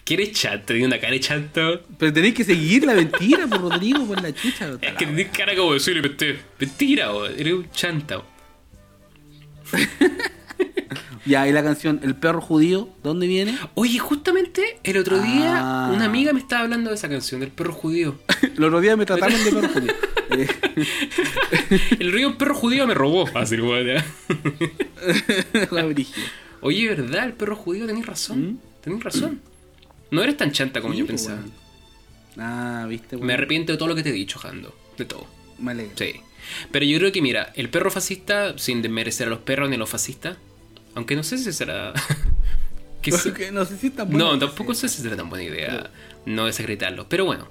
¿Quieres chanto? Tiene una cara de chanto. Pero tenéis que seguir la mentira, por Rodrigo, por la chucha. Es que tenés cara como de decirle mentira. Mentira, bo. eres un chanta. [LAUGHS] Ya, y la canción El perro judío, ¿dónde viene? Oye, justamente el otro día Ah. una amiga me estaba hablando de esa canción, del perro judío. [LAUGHS] Los otros días me trataron de perro judío. El río perro judío me robó. Fácil, weón. Oye, ¿verdad? El perro judío, tenés razón. ¿Mm? Tenés razón. No eres tan chanta como Sí, yo pues, pensaba. Ah, viste, Me weón. arrepiento de todo lo que te he dicho, Jando. De todo. Me alegro. Sí. Pero yo creo que, mira, el perro fascista, sin desmerecer a los perros ni a los fascistas, aunque no sé si será. [LAUGHS] Porque [LAUGHS] no sé si está bueno. No, tampoco sé si será tan buena idea no desacreditarlo. Pero bueno,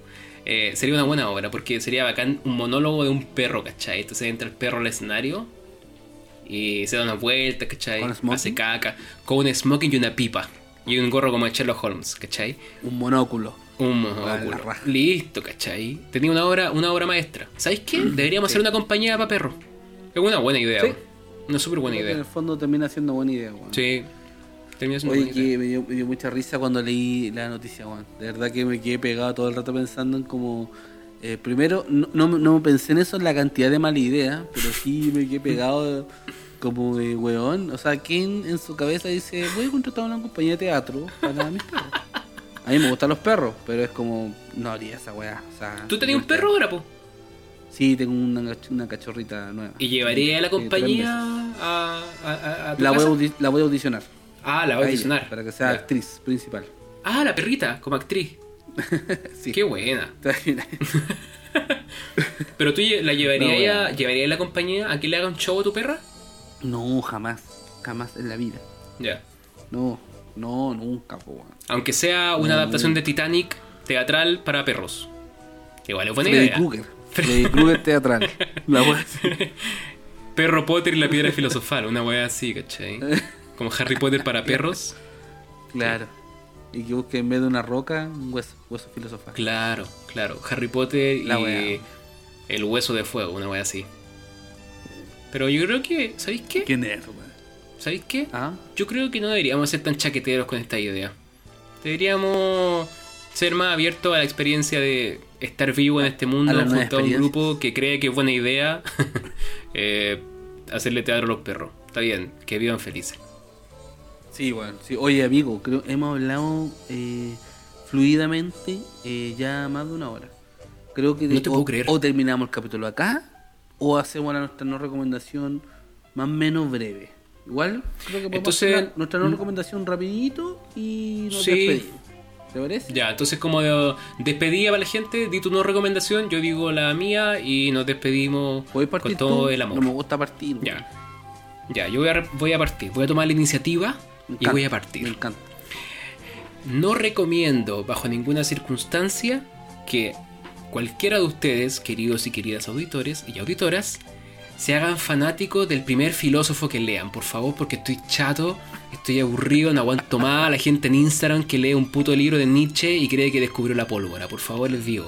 eh, sería una buena obra porque sería bacán un monólogo de un perro, ¿cachai? Entonces entra el perro al escenario y se da una vuelta, ¿cachai? Hace caca, con un smoking y una pipa. Y un gorro como de Sherlock Holmes, ¿cachai? Un monóculo. Un monóculo. Listo, ¿cachai? Tenía una obra, una obra maestra. ¿Sabéis qué? Deberíamos hacer una compañía para perros. Es una buena idea. Sí. Una súper buena que En idea. el fondo termina siendo buena idea, weón. Sí. Termina siendo Oye, buena idea. que me dio, me dio mucha risa cuando leí la noticia, weón. De verdad que me quedé pegado todo el rato pensando en como... eh, primero, no, no, no pensé en eso, en la cantidad de mala idea, pero sí me quedé pegado como de weón. O sea, ¿quién en su cabeza dice, voy a contratar una compañía de teatro para mis perros? A mí me gustan los perros, pero es como, no haría esa weá. O sea, ¿Tú tenías un perro ahora, po? Sí, tengo una, una cachorrita nueva. ¿Y llevaría a la compañía a, a, a- a tu La voy a, casa? audi- la voy a audicionar. Ah, la voy a a ella, audicionar. Para que sea Ya. actriz principal. Ah, la perrita, como actriz. [LAUGHS] sí. Qué buena. [LAUGHS] Pero tú la llevarías No, a, bueno. llevarías a la compañía a que le haga un show a tu perra? No, jamás. Jamás en la vida. Ya. No, no, nunca, po. Aunque sea una No. adaptación de Titanic teatral para perros. Igual es buena Freddy idea. Krueger. [LAUGHS] Freddy Krueger teatral. La. Perro Potter y la piedra filosofal, una wea así, ¿cachai? Como Harry Potter para perros. Claro. Y que busque en vez de una roca, un hueso, hueso filosofal. Claro, claro. Harry Potter La y wea. el hueso de fuego, una wea así. Pero yo creo que, ¿sabéis qué? ¿Quién es, weón? ¿Sabéis qué? ¿Ah? Yo creo que no deberíamos ser tan chaqueteros con esta idea. Deberíamos ser más abiertos a la experiencia de estar vivo en este mundo junto a un grupo que cree que es buena idea [LAUGHS] eh, hacerle teatro a los perros. Está bien, que vivan felices. Sí, bueno. Sí. Oye, amigo, creo hemos hablado eh, fluidamente eh, ya más de una hora. Creo que No te o, puedo creer. o terminamos el capítulo acá o hacemos la- nuestra no recomendación más o menos breve. Igual creo que podemos Entonces, hacer nuestra no mm. recomendación rapidito y nos Sí. despedimos. ¿Te parece? Ya, entonces como de despedida para la gente, di tu no recomendación, yo digo la mía y nos despedimos ¿Puedes partir con todo tú? el amor. No me gusta partir. Ya. Ya, yo voy a, voy a partir. Voy a tomar la iniciativa Me y voy a Me partir. encanta. No recomiendo bajo ninguna circunstancia que cualquiera de ustedes, queridos y queridas auditores y auditoras, se hagan fanáticos del primer filósofo que lean, por favor, porque estoy chato, estoy aburrido, no aguanto más a la gente en Instagram que lee un puto libro de Nietzsche y cree que descubrió la pólvora. Por favor, les digo,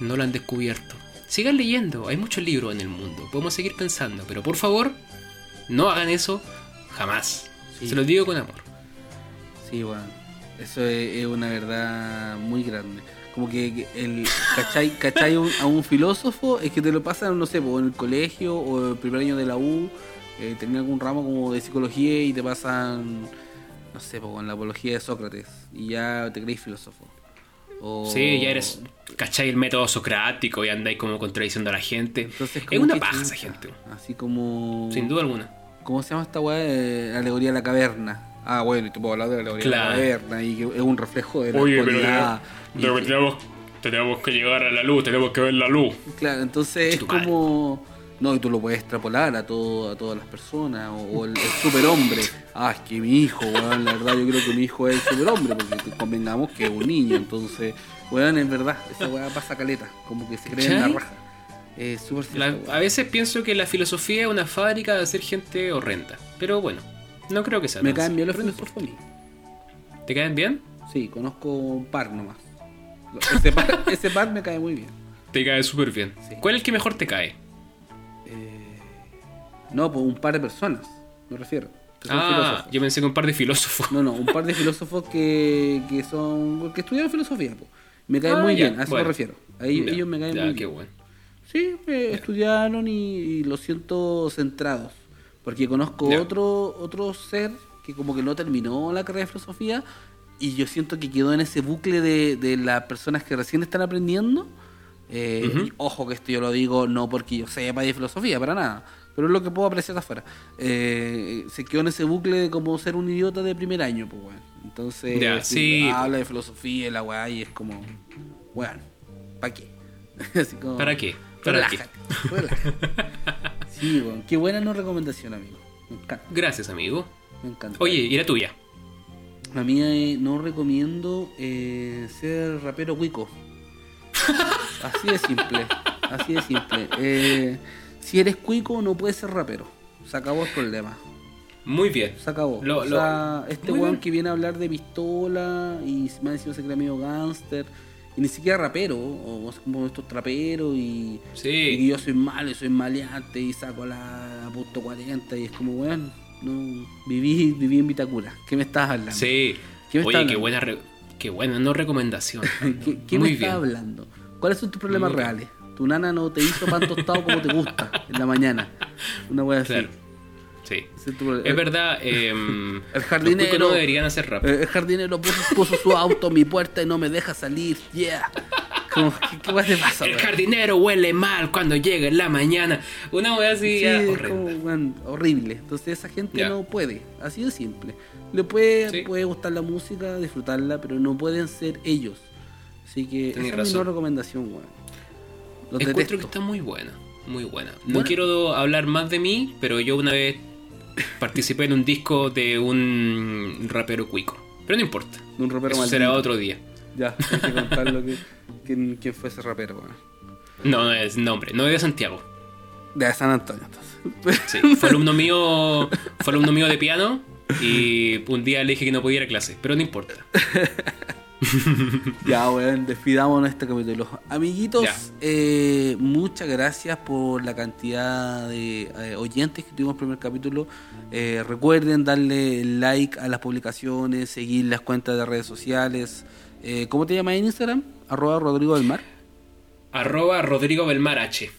no lo han descubierto. Sigan leyendo, hay muchos libros en el mundo, podemos seguir pensando, pero por favor, no hagan eso jamás. Sí. Se los digo con amor. Sí, bueno. Eso es, es una verdad muy grande. Como que el cachai, cachai un- a un filósofo es que te lo pasan, no sé, po, en el colegio o el primer año de la U, eh, tenía algún ramo como de psicología y te pasan, no sé, po, en la apología de Sócrates y ya te crees filósofo. O- Sí, ya eres, ¿cachai? El método socrático y andáis como contradiciendo a la gente. Entonces, es una paja esa gente, Así como... sin duda alguna. ¿Cómo se llama esta weá? Eh, la alegoría de la caverna. Ah, bueno, y te puedo hablar de la alegoría Claro. de la caverna y que es un reflejo de la Oye, actualidad. pero que- tenemos, tenemos que llegar a la luz, tenemos que ver la luz. Claro, entonces es como. No, y tú lo puedes extrapolar a todo, a todas las personas. O, o el, el superhombre. Ah, es que mi hijo, weón, la verdad yo creo que mi hijo es el superhombre, porque convengamos que es un niño. Entonces, weón, es verdad, esa weá pasa caleta, como que se cree en la raja. La- cierto, a veces pienso que la filosofía es una fábrica de hacer gente horrenda. Pero bueno, no creo que sea Me caen bien los filósofos. ¿Te caen bien? Sí, conozco un par nomás. Ese par, [LAUGHS] ese par me cae muy bien. Te cae súper bien. Sí. ¿Cuál es el que mejor te cae? Eh, no, pues un par de personas, me refiero. Ah, yo pensé que un par de filósofos. No, no, un par de [LAUGHS] filósofos que, que son. que estudiaron filosofía, po. Me caen Ah, muy ya, bien, a eso bueno. me refiero. A ellos, Ya, ellos me caen ya, muy qué bien. bueno. Sí, eh, estudiaron y, y los siento centrados. Porque conozco Ya. otro otro ser que como que no terminó la carrera de filosofía y yo siento que quedó en ese bucle de, de las personas que recién están aprendiendo. Eh, Ujú. y ojo que esto yo lo digo no porque yo sepa de filosofía, para nada, pero es lo que puedo apreciar afuera. Eh, se quedó en ese bucle de como ser un idiota de primer año, pues bueno. Entonces, si sí, habla de filosofía y la weá y es como, bueno, ¿para qué? [LAUGHS] Así como, ¿Para qué? Sí, bueno, qué buena no recomendación, amigo. Me encanta, Gracias, amigo. me encanta. Oye, ¿y la tuya? A mí eh, no recomiendo eh, ser rapero cuico. Así de simple. Así de simple. Eh, si eres cuico, no puedes ser rapero. Se acabó el problema. Muy bien. Se acabó. Lo- o lo- sea, este weón que viene a hablar de pistola y más encima se cree medio gángster. Y ni siquiera rapero, o es como estos traperos y, Sí. yo soy malo y soy maleante y saco la punto 40 y es como, weón, no, viví, viví en Vitacura. ¿Qué me estás hablando? Sí. ¿Qué me Oye, qué hablando? buena, re- qué buena no recomendación. ¿Qué, [LAUGHS] qué Muy me bien. estás hablando? ¿Cuáles son tus problemas Muy bien. reales? Tu nana no te hizo pan tostado como te gusta en la mañana. Una wea así. Sí. Ese es tu problema. Es verdad, em, [LAUGHS] El jardinero- los no deberían hacer rap. Eh, El jardinero puso, puso su auto en mi puerta y no me deja salir. Yeah. Como, ¿Qué, qué wea te pasa, El jardinero huele mal cuando llega en la mañana. Una wea así Sí, horrenda. como, weón, horrible. Entonces esa gente no puede. Así de simple. Le puede, Sí. puede gustar la música, disfrutarla, pero no pueden ser ellos. Así que Tenés esa es mi razón. no recomendación, weón. Encuentro detesto. que está muy buena, muy buena. No quiero hablar más de mí, pero yo una vez participé en un disco de un rapero cuico. Pero no importa. Un rapero Eso será otro día. Ya, hay que contarlo que, quién, quién fue ese rapero. No, no es nombre, no es de Santiago. De San Antonio, entonces. Sí, fue alumno mío, fue alumno mío de piano y un día le dije que no podía ir a clase, pero no importa. [LAUGHS] ya, weón, despidámonos este capítulo. Amiguitos, eh, muchas gracias por la cantidad de eh, oyentes que tuvimos en el primer capítulo. Eh, recuerden darle like a las publicaciones, seguir las cuentas de redes sociales. Eh, ¿Cómo te llamas en Instagram? Arroba Rodrigo del Mar. Arroba Rodrigo Belmar H.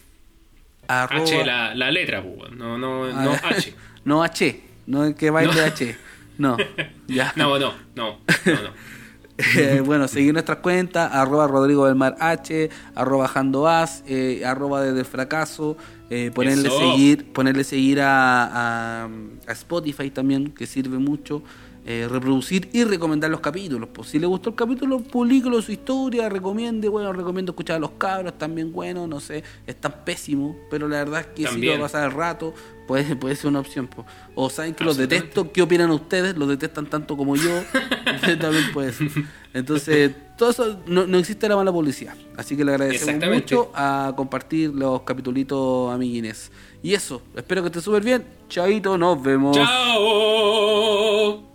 Arroba- H la, la letra, pues, no, no, no Ah, H. [LAUGHS] no H, no que baile No. H. No, ya. [LAUGHS] No, no, no, no, no. Eh, bueno, seguir nuestras cuentas, arroba Rodrigo del Mar H, arroba Jandoaz, eh, arroba desde el fracaso, eh, ponerle Eso. seguir, ponerle seguir a, a, a Spotify también, que sirve mucho, eh, reproducir y recomendar los capítulos. Pues si le gustó el capítulo, publíquelo su historia, recomiende, bueno, recomiendo escuchar a los cabros, también bueno, no sé, están pésimos, pero la verdad es que si lo va a pasar el rato, puede, puede ser una opción. pues. O saben que los detesto, ¿qué opinan ustedes? ¿Los detestan tanto como yo? [LAUGHS] también puede ser. Entonces, todo eso, no, no existe la mala publicidad. Así que le agradecemos mucho a compartir los capitulitos amiguines. Y eso, espero que esté súper bien. Chaito, nos vemos. ¡Chao!